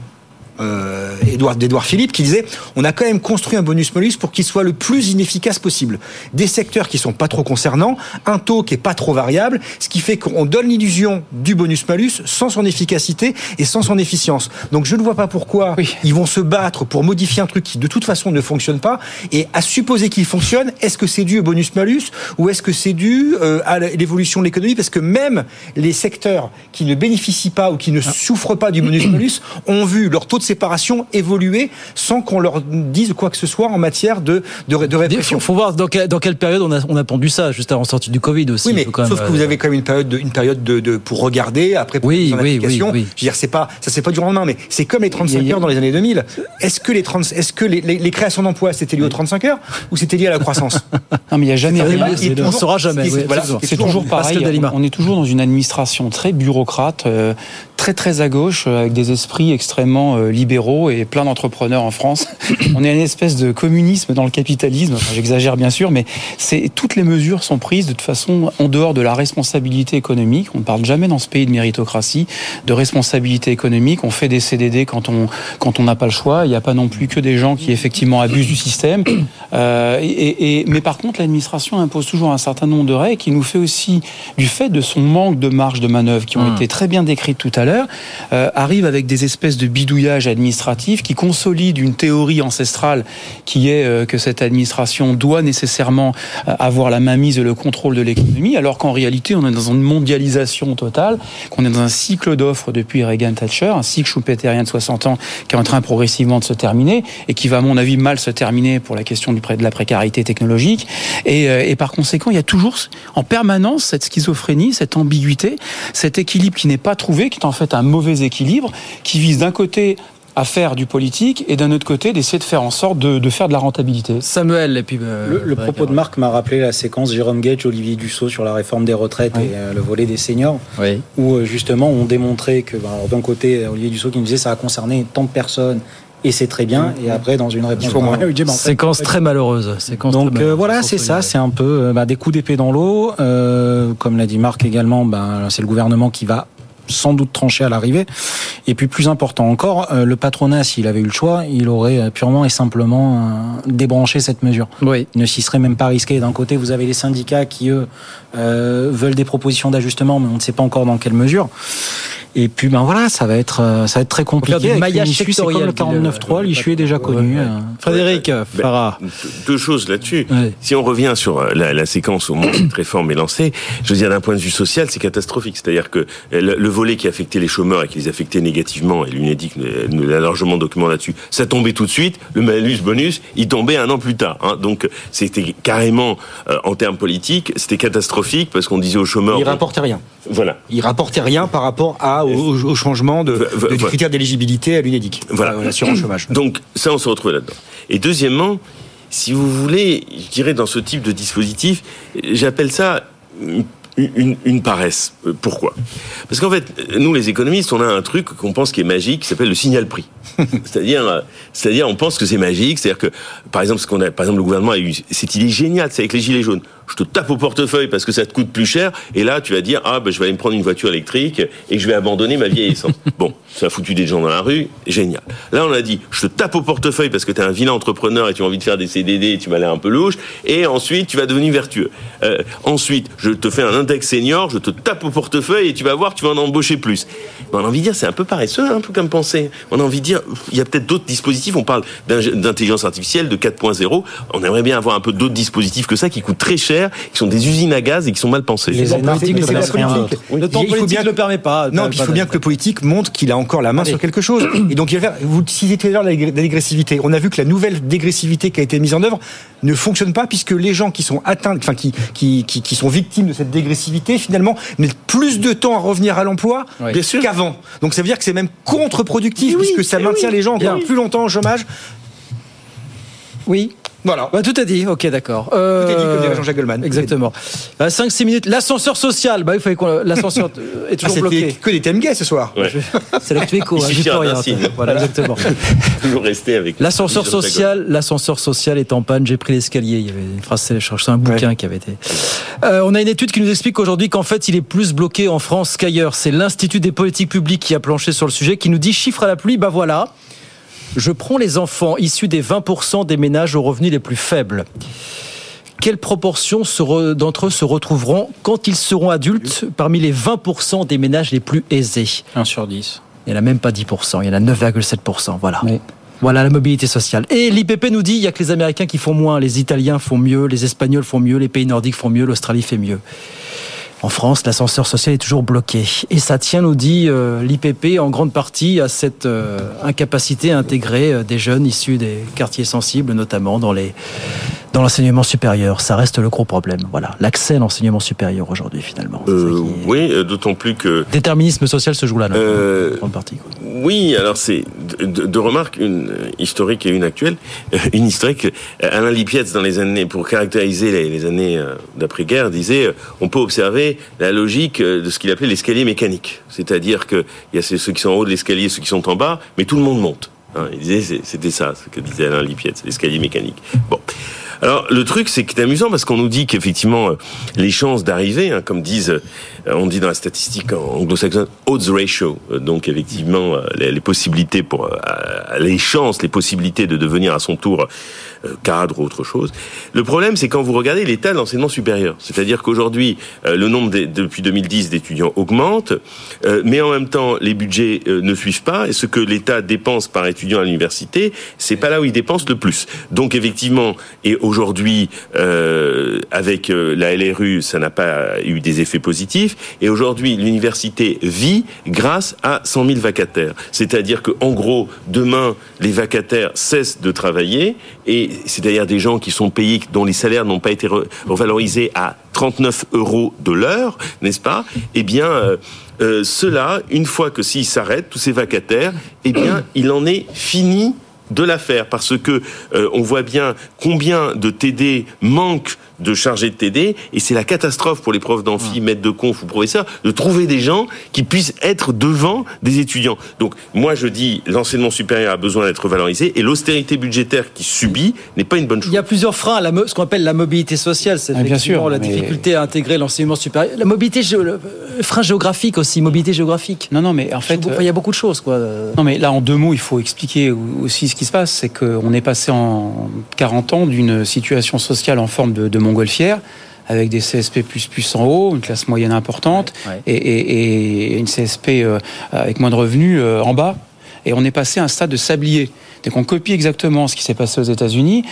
euh, d'Édouard Philippe qui disait on a quand même construit un bonus malus pour qu'il soit le plus inefficace possible. Des secteurs qui sont pas trop concernants, un taux qui est pas trop variable, ce qui fait qu'on donne l'illusion du bonus malus sans son efficacité et sans son efficience. Donc je ne vois pas pourquoi ils vont se battre pour modifier un truc qui de toute façon ne fonctionne pas et à supposer qu'il fonctionne, est-ce que c'est dû au bonus malus ou est-ce que c'est dû euh, à l'évolution de l'économie? Parce que même les secteurs qui ne bénéficient pas ou qui ne souffrent pas du bonus malus ont vu leur taux de séparation évoluer sans qu'on leur dise quoi que ce soit en matière de, de, de Il répression. faut, faut voir dans, quelle- dans quelle période on a, on a pendu ça, juste avant sortie du Covid aussi. Oui, mais faut quand même, sauf que euh, vous avez quand même une période de, une période de, de- pour regarder, après pour Oui, oui, oui, oui. Je veux dire, c'est pas, ça c'est pas du lendemain, mais c'est comme les 35 heures dans les années 2000. Est-ce que les 30, est-ce que les, les- les créations d'emplois c'était lié aux 35 heures ou c'était lié à la croissance? Non, mais il n'y a jamais rien. toujours- on saura jamais, voilà, C'est toujours pareil. Pascal Dalima. On est toujours dans une administration très bureaucrate, euh, très très à gauche, euh, avec des esprits extrêmement euh, libéraux et plein d'entrepreneurs en France. On est une espèce de communisme dans le capitalisme. Enfin, J'exagère bien sûr, mais c'est toutes les mesures sont prises de toute façon en dehors de la responsabilité économique. On ne parle jamais dans ce pays de méritocratie, de responsabilité économique. On fait des CDD quand on quand on n'a pas le choix. Il n'y a pas non plus que des gens qui effectivement abusent du système. Euh, et, et- mais par contre, l'administration impose toujours un certain nombre de règles qui nous fait aussi, du fait de son manque de marge de manœuvre, qui ont Mmh. été très bien décrites tout à l'heure, euh, arrive avec des espèces de bidouillages administratifs qui consolident une théorie ancestrale qui est euh, que cette administration doit nécessairement euh, avoir la mainmise et le contrôle de l'économie, alors qu'en réalité, on est dans une mondialisation totale, qu'on est dans un cycle d'offres depuis Reagan Thatcher, un cycle schumpeterien de 60 ans qui est en train progressivement de se terminer et qui va, à mon avis, mal se terminer pour la question du de la précarité technologique. Et, et par conséquent, il y a toujours en permanence cette schizophrénie, cette ambiguïté, cet équilibre qui n'est pas trouvé, qui est en fait un mauvais équilibre, qui vise d'un côté à faire du politique et d'un autre côté d'essayer de faire en sorte de, de faire de la rentabilité. Samuel, et puis. euh, Le, propos de Marc m'a rappelé la séquence Jérôme Gage, Olivier Dussault sur la réforme des retraites et euh, le volet des seniors, Oui. où euh, justement on démontrait que, bah, d'un côté, Olivier Dussault qui nous disait ça a concerné tant de personnes et c'est très bien, et après dans une réponse, Séquence très malheureuse. Séquence donc très euh, malheureuse. voilà, c'est ça, c'est un peu euh, bah, des coups d'épée dans l'eau. Euh, comme l'a dit Marc également, bah, c'est le gouvernement qui va sans doute trancher à l'arrivée. Et puis plus important encore, euh, le patronat, s'il avait eu le choix, il aurait euh, purement et simplement euh, débranché cette mesure. Oui. Il ne s'y serait même pas risqué. D'un côté, vous avez les syndicats qui, eux, euh, veulent des propositions d'ajustement, mais on ne sait pas encore dans quelle mesure. Et puis ben voilà, ça va être euh, ça va être très compliqué. Avec maillage une issue, c'est comme le sectoriel, 49.3, l'issue est déjà connue. euh. Frédéric Farah. Ben, deux choses là-dessus. Si on revient sur euh, la, la séquence au moment où cette réforme est lancée, je veux dire d'un point de vue social, c'est catastrophique. C'est-à-dire que euh, le, le volet qui affectait les chômeurs et qui les affectait négativement, et l'UNEDIC euh, nous l'a largement documenté là-dessus, ça tombait tout de suite. Le malus bonus, il tombait un an plus tard. Hein. Donc c'était carrément, euh, en termes politiques, c'était catastrophique parce qu'on disait aux chômeurs. Il bon, rapportait rien. Voilà. Il rapportait rien par rapport à, au, au changement de, de voilà. critères d'éligibilité à l'UNEDIC. Voilà. L'assurance chômage. Donc ça, on se retrouve là-dedans. Et deuxièmement, si vous voulez, je dirais dans ce type de dispositif, j'appelle ça une, une- une paresse. Euh, Pourquoi? Parce qu'en fait, nous les économistes, on a un truc qu'on pense qui est magique, qui s'appelle le signal prix. c'est-à-dire, euh, c'est-à-dire, on pense que c'est magique. C'est-à-dire que, par exemple, ce qu'on a, par exemple, le gouvernement a eu cette idée géniale, c'est avec les gilets jaunes. Je te tape au portefeuille parce que ça te coûte plus cher, et là, tu vas dire, ah, ben, je vais aller me prendre une voiture électrique et je vais abandonner ma vieille essence. bon, ça a foutu des gens dans la rue, génial. Là, on a dit, je te tape au portefeuille parce que tu es un vilain entrepreneur et tu as envie de faire des CDD et tu m'as l'air un peu louche, et ensuite, tu vas devenir vertueux. Euh, ensuite, je te fais un index senior, je te tape au portefeuille et tu vas voir, tu vas en embaucher plus. On a envie de dire, c'est un peu paresseux, hein, un peu comme penser. On a envie de dire, il y a peut-être d'autres dispositifs. On parle d'intelligence artificielle, de 4.0. On aimerait bien avoir un peu d'autres dispositifs que ça qui coûtent très cher, qui sont des usines à gaz et qui sont mal pensés. Les politique ne permet rien d'autre. Le temps Il faut politique bien- ne le permet pas. Non, puis il faut bien que le politique montre qu'il a encore la main sur quelque chose. Et donc, il va faire, vous citez tout à l'heure la la dégressivité. On a vu que la nouvelle dégressivité qui a été mise en œuvre ne fonctionne pas puisque les gens qui sont atteints, enfin, qui, qui, qui, qui sont victimes de cette dégressivité, finalement, mettent plus de temps à revenir à l'emploi Bien sûr. qu'avant. Donc, ça veut dire que c'est même contre-productif puisque ça maintient les gens encore plus longtemps au chômage. Oui. Voilà. Bah, tout est dit, ok, d'accord. Tout est dit, comme Euh, dirait Jean-Jacques Goldman. Exactement. 5-6 minutes. L'ascenseur social, bah, il fallait qu'on. L'ascenseur est Ah, toujours c'était bloqué. que des thèmes gays ce soir. Ouais. C'est l'actu écho, Il hein, peux rien. Voilà, exactement. Toujours rester avec. L'ascenseur social, l'ascenseur social est en panne. J'ai pris l'escalier. Il y avait une phrase, je cherchais un bouquin qui avait été. Euh, on a une étude qui nous explique aujourd'hui qu'en fait, il est plus bloqué en France qu'ailleurs. C'est l'Institut des politiques publiques qui a planché sur le sujet, qui nous dit chiffre à la pluie. Bah voilà. Je prends les enfants issus des 20% des ménages aux revenus les plus faibles. Quelle proportion d'entre eux se retrouveront quand ils seront adultes parmi les 20% des ménages les plus aisés? 1 sur 10. il n'y en a même pas 10%, il y en a 9,7%. Voilà. Voilà la mobilité sociale. Et l'IPP nous dit il y a que les Américains qui font moins, les Italiens font mieux, les Espagnols font mieux, les pays nordiques font mieux, l'Australie fait mieux. En France, l'ascenseur social est toujours bloqué. Et ça tient, nous dit euh, l'IPP, en grande partie à cette euh, incapacité à intégrer euh, des jeunes issus des quartiers sensibles, notamment dans les dans l'enseignement supérieur. Ça reste le gros problème. Voilà, l'accès à l'enseignement supérieur aujourd'hui, finalement. Euh, oui, euh, d'autant plus que. Déterminisme social se joue là, Euh, en grande partie. quoi. Oui, alors c'est deux de, de remarques, une euh, historique et une actuelle. Euh, Une historique, Alain Lipietz, dans les années, pour caractériser les, les années d'après-guerre, disait on peut observer la logique de ce qu'il appelait l'escalier mécanique. C'est-à-dire que il y a ceux qui sont en haut de l'escalier, ceux qui sont en bas, mais tout le monde monte. Hein, il disait c'était ça, ce que disait Alain Lipietz, l'escalier mécanique. Bon. Alors le truc c'est que c'est amusant parce qu'on nous dit qu'effectivement euh, les chances d'arriver, hein, comme disent, euh, on dit dans la statistique anglo-saxonne, odds ratio, euh, donc effectivement les, possibilités pour les chances, les possibilités de devenir à son tour cadre ou autre chose. Le problème c'est quand vous regardez l'état de l'enseignement supérieur, c'est-à-dire qu'aujourd'hui euh, le nombre depuis 2010 d'étudiants augmente, euh, mais en même temps les budgets euh, ne suivent pas et ce que l'État dépense par étudiant à l'université, c'est pas là où il dépense le plus. Donc effectivement, et aujourd'hui euh, avec euh, la LRU, ça n'a pas eu des effets positifs. Et aujourd'hui, l'université vit grâce à 100 000 vacataires. C'est-à-dire que en gros, demain, les vacataires cessent de travailler et c'est-à-dire des gens qui sont payés dont les salaires n'ont pas été re- revalorisés à 39 euros de l'heure, n'est-ce pas? Eh bien. euh, euh, cela, une fois que s'ils s'arrêtent, tous ces vacataires, eh bien, il en est fini de l'affaire parce que euh, on voit bien combien de TD manquent de chargés de TD et c'est la catastrophe pour les profs d'amphi, maîtres de conf ou professeurs de trouver des gens qui puissent être devant des étudiants. Donc moi je dis l'enseignement supérieur a besoin d'être valorisé et l'austérité budgétaire qui subit n'est pas une bonne chose. Il y a plusieurs freins à la ce qu'on appelle la mobilité sociale. C'est Ah, bien effectivement sûr, la mais- difficulté à intégrer l'enseignement supérieur. La mobilité, le le frein géographique aussi, mobilité géographique. Non, non, mais en fait, il y a beaucoup de choses, quoi. Non, mais là, en deux mots, il faut expliquer aussi ce qui se passe. C'est qu'on est passé en 40 ans d'une situation sociale en forme de, de montgolfière avec des CSP++ en haut, une classe moyenne importante, et, et, et, une CSP euh, avec moins de revenus euh, en bas. Et on est passé à un stade de sablier. Donc on copie exactement ce qui s'est passé aux États-Unis,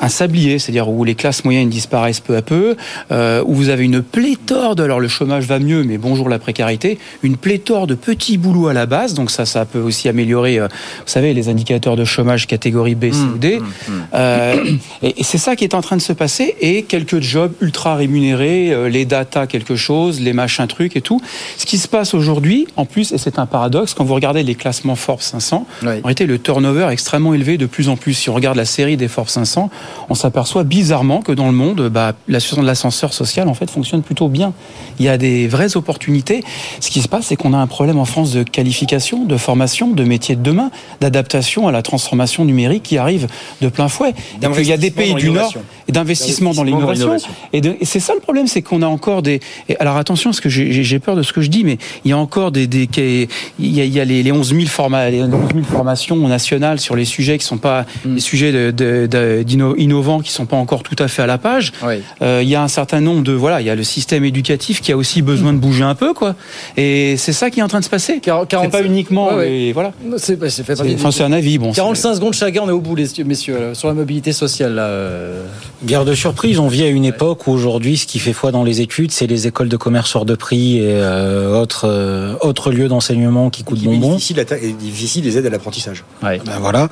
un sablier, c'est-à-dire où les classes moyennes disparaissent peu à peu, euh, où vous avez une pléthore de, alors le chômage va mieux, mais bonjour la précarité, une pléthore de petits boulots à la base, donc ça, ça peut aussi améliorer, euh, vous savez, les indicateurs de chômage catégorie B, C ou D. Mmh, mmh, mmh. Euh, et, et c'est ça qui est en train de se passer, et quelques jobs ultra rémunérés, les data quelque chose, les machins trucs et tout. Ce qui se passe aujourd'hui, en plus, et c'est un paradoxe, quand vous regardez les classements Forbes 500, en réalité, le turnover est extrêmement élevé de plus en plus. Si on regarde la série des Forbes 500, on s'aperçoit bizarrement que dans le monde, bah, la situation de l'ascenseur social en fait fonctionne plutôt bien. Il y a des vraies opportunités. Ce qui se passe, c'est qu'on a un problème en France de qualification, de formation, de métiers de demain, d'adaptation à la transformation numérique qui arrive de plein fouet. Et qu'il y a des pays du Nord et d'investissement dans l'innovation. Et, et c'est ça le problème, c'est qu'on a encore des. et alors attention, parce que j'ai j'ai peur de ce que je dis, mais il y a encore des. des il y a, il y a les, les 11 000 forma- les 11 000 formations nationales sur les sujets qui sont pas des sujets de, de- de- d'inno- innovants qui sont pas encore tout à fait à la page. Euh, il y a un certain nombre de voilà, il y a le système éducatif qui a aussi besoin de bouger un peu quoi. Et c'est ça qui est en train de se passer. C'est pas uniquement Ouais, ouais. les- voilà. C'est bah, c'est fait partie Enfin, du- c'est un avis bon. 45 secondes chacun, on est au bout, les messieurs, là, sur la mobilité sociale. Là, euh. Guerre de surprise, on vit à une époque où aujourd'hui ce qui fait foi dans les études, c'est les écoles de commerce hors de prix et euh, autres, euh, autres lieux d'enseignement qui coûtent bonbons. Difficile, difficile les aides à l'apprentissage. Ben voilà.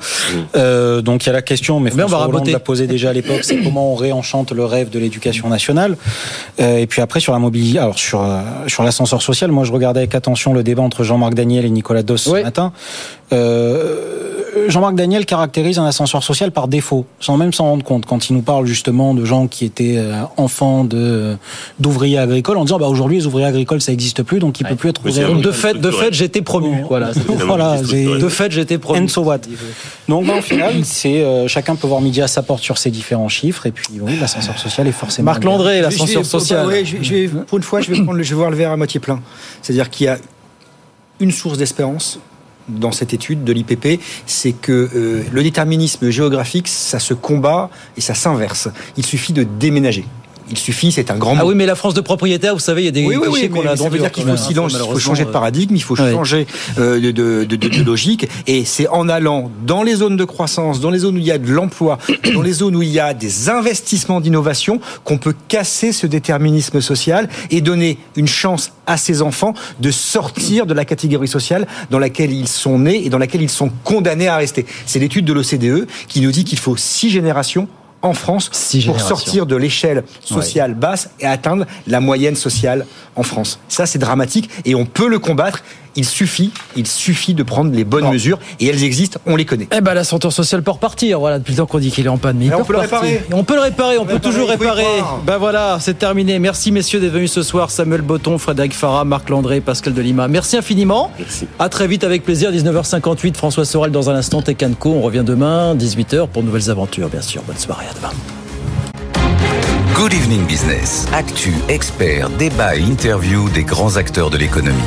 Euh, donc il y a la question, mais Mais on va François Hollande l'a posé déjà à l'époque, c'est comment on réenchante le rêve de l'éducation nationale. Euh, et puis après sur la mobilité, alors sur euh, sur l'ascenseur social, moi je regardais avec attention le débat entre Jean-Marc Daniel et Nicolas Dos ce matin. Euh, Jean-Marc Daniel caractérise un ascenseur social par défaut, sans même s'en rendre compte, quand il nous parle justement de gens qui étaient euh, enfants de d'ouvriers agricoles, en disant bah aujourd'hui les ouvriers agricoles ça n'existe plus, donc il peut plus être ouvrier. de fait, de fait, j'étais promu. Voilà, Voilà, de fait, j'étais promu. And so what Donc bah, au final, c'est euh, chacun peut voir midi à sa porte sur ces différents chiffres et puis oui, l'ascenseur social est forcément. Marc Landré, l'ascenseur social. ouais, je pour une fois, je vais, prendre le- je vais voir le verre à moitié plein. C'est-à-dire qu'il y a une source d'espérance dans cette étude de l'IPP, c'est que euh, le déterminisme géographique, ça se combat et ça s'inverse. Il suffit de déménager. Il suffit, c'est un grand mot. Ah oui, mais la France de propriétaire, vous savez, il y a des Oui, oui, qu'on a ça veut dire qu'il faut, silence, il faut changer de euh, paradigme, il faut ouais. changer euh, de, de- de- de logique. Et c'est en allant dans les zones de croissance, dans les zones où il y a de l'emploi, dans les zones où il y a des investissements d'innovation, qu'on peut casser ce déterminisme social et donner une chance à ces enfants de sortir de la catégorie sociale dans laquelle ils sont nés et dans laquelle ils sont condamnés à rester. C'est l'étude de l'OCDE qui nous dit qu'il faut six générations en France pour sortir de l'échelle sociale basse et atteindre la moyenne sociale en France. Ça, c'est dramatique et on peut le combattre. Il suffit, il suffit de prendre les bonnes mesures et elles existent, on les connaît. Eh ben, l'ascenseur social peut repartir. Voilà, depuis le temps qu'on dit qu'il est en panne, mais il peut on peut le réparer. On peut le réparer, on peut réparer, toujours réparer. Ben voilà, c'est terminé. Merci messieurs d'être venus ce soir. Samuel Botton, Frédéric Farah, Marc Landré, Pascal Delima. Merci infiniment. Merci. À très vite avec plaisir. 19h58, François Sorel dans un instant. Tecanco. On revient demain, 18h pour de nouvelles aventures, bien sûr. Bonne soirée, à demain. Good Evening Business. Actu, experts, débat et interview des grands acteurs de l'économie.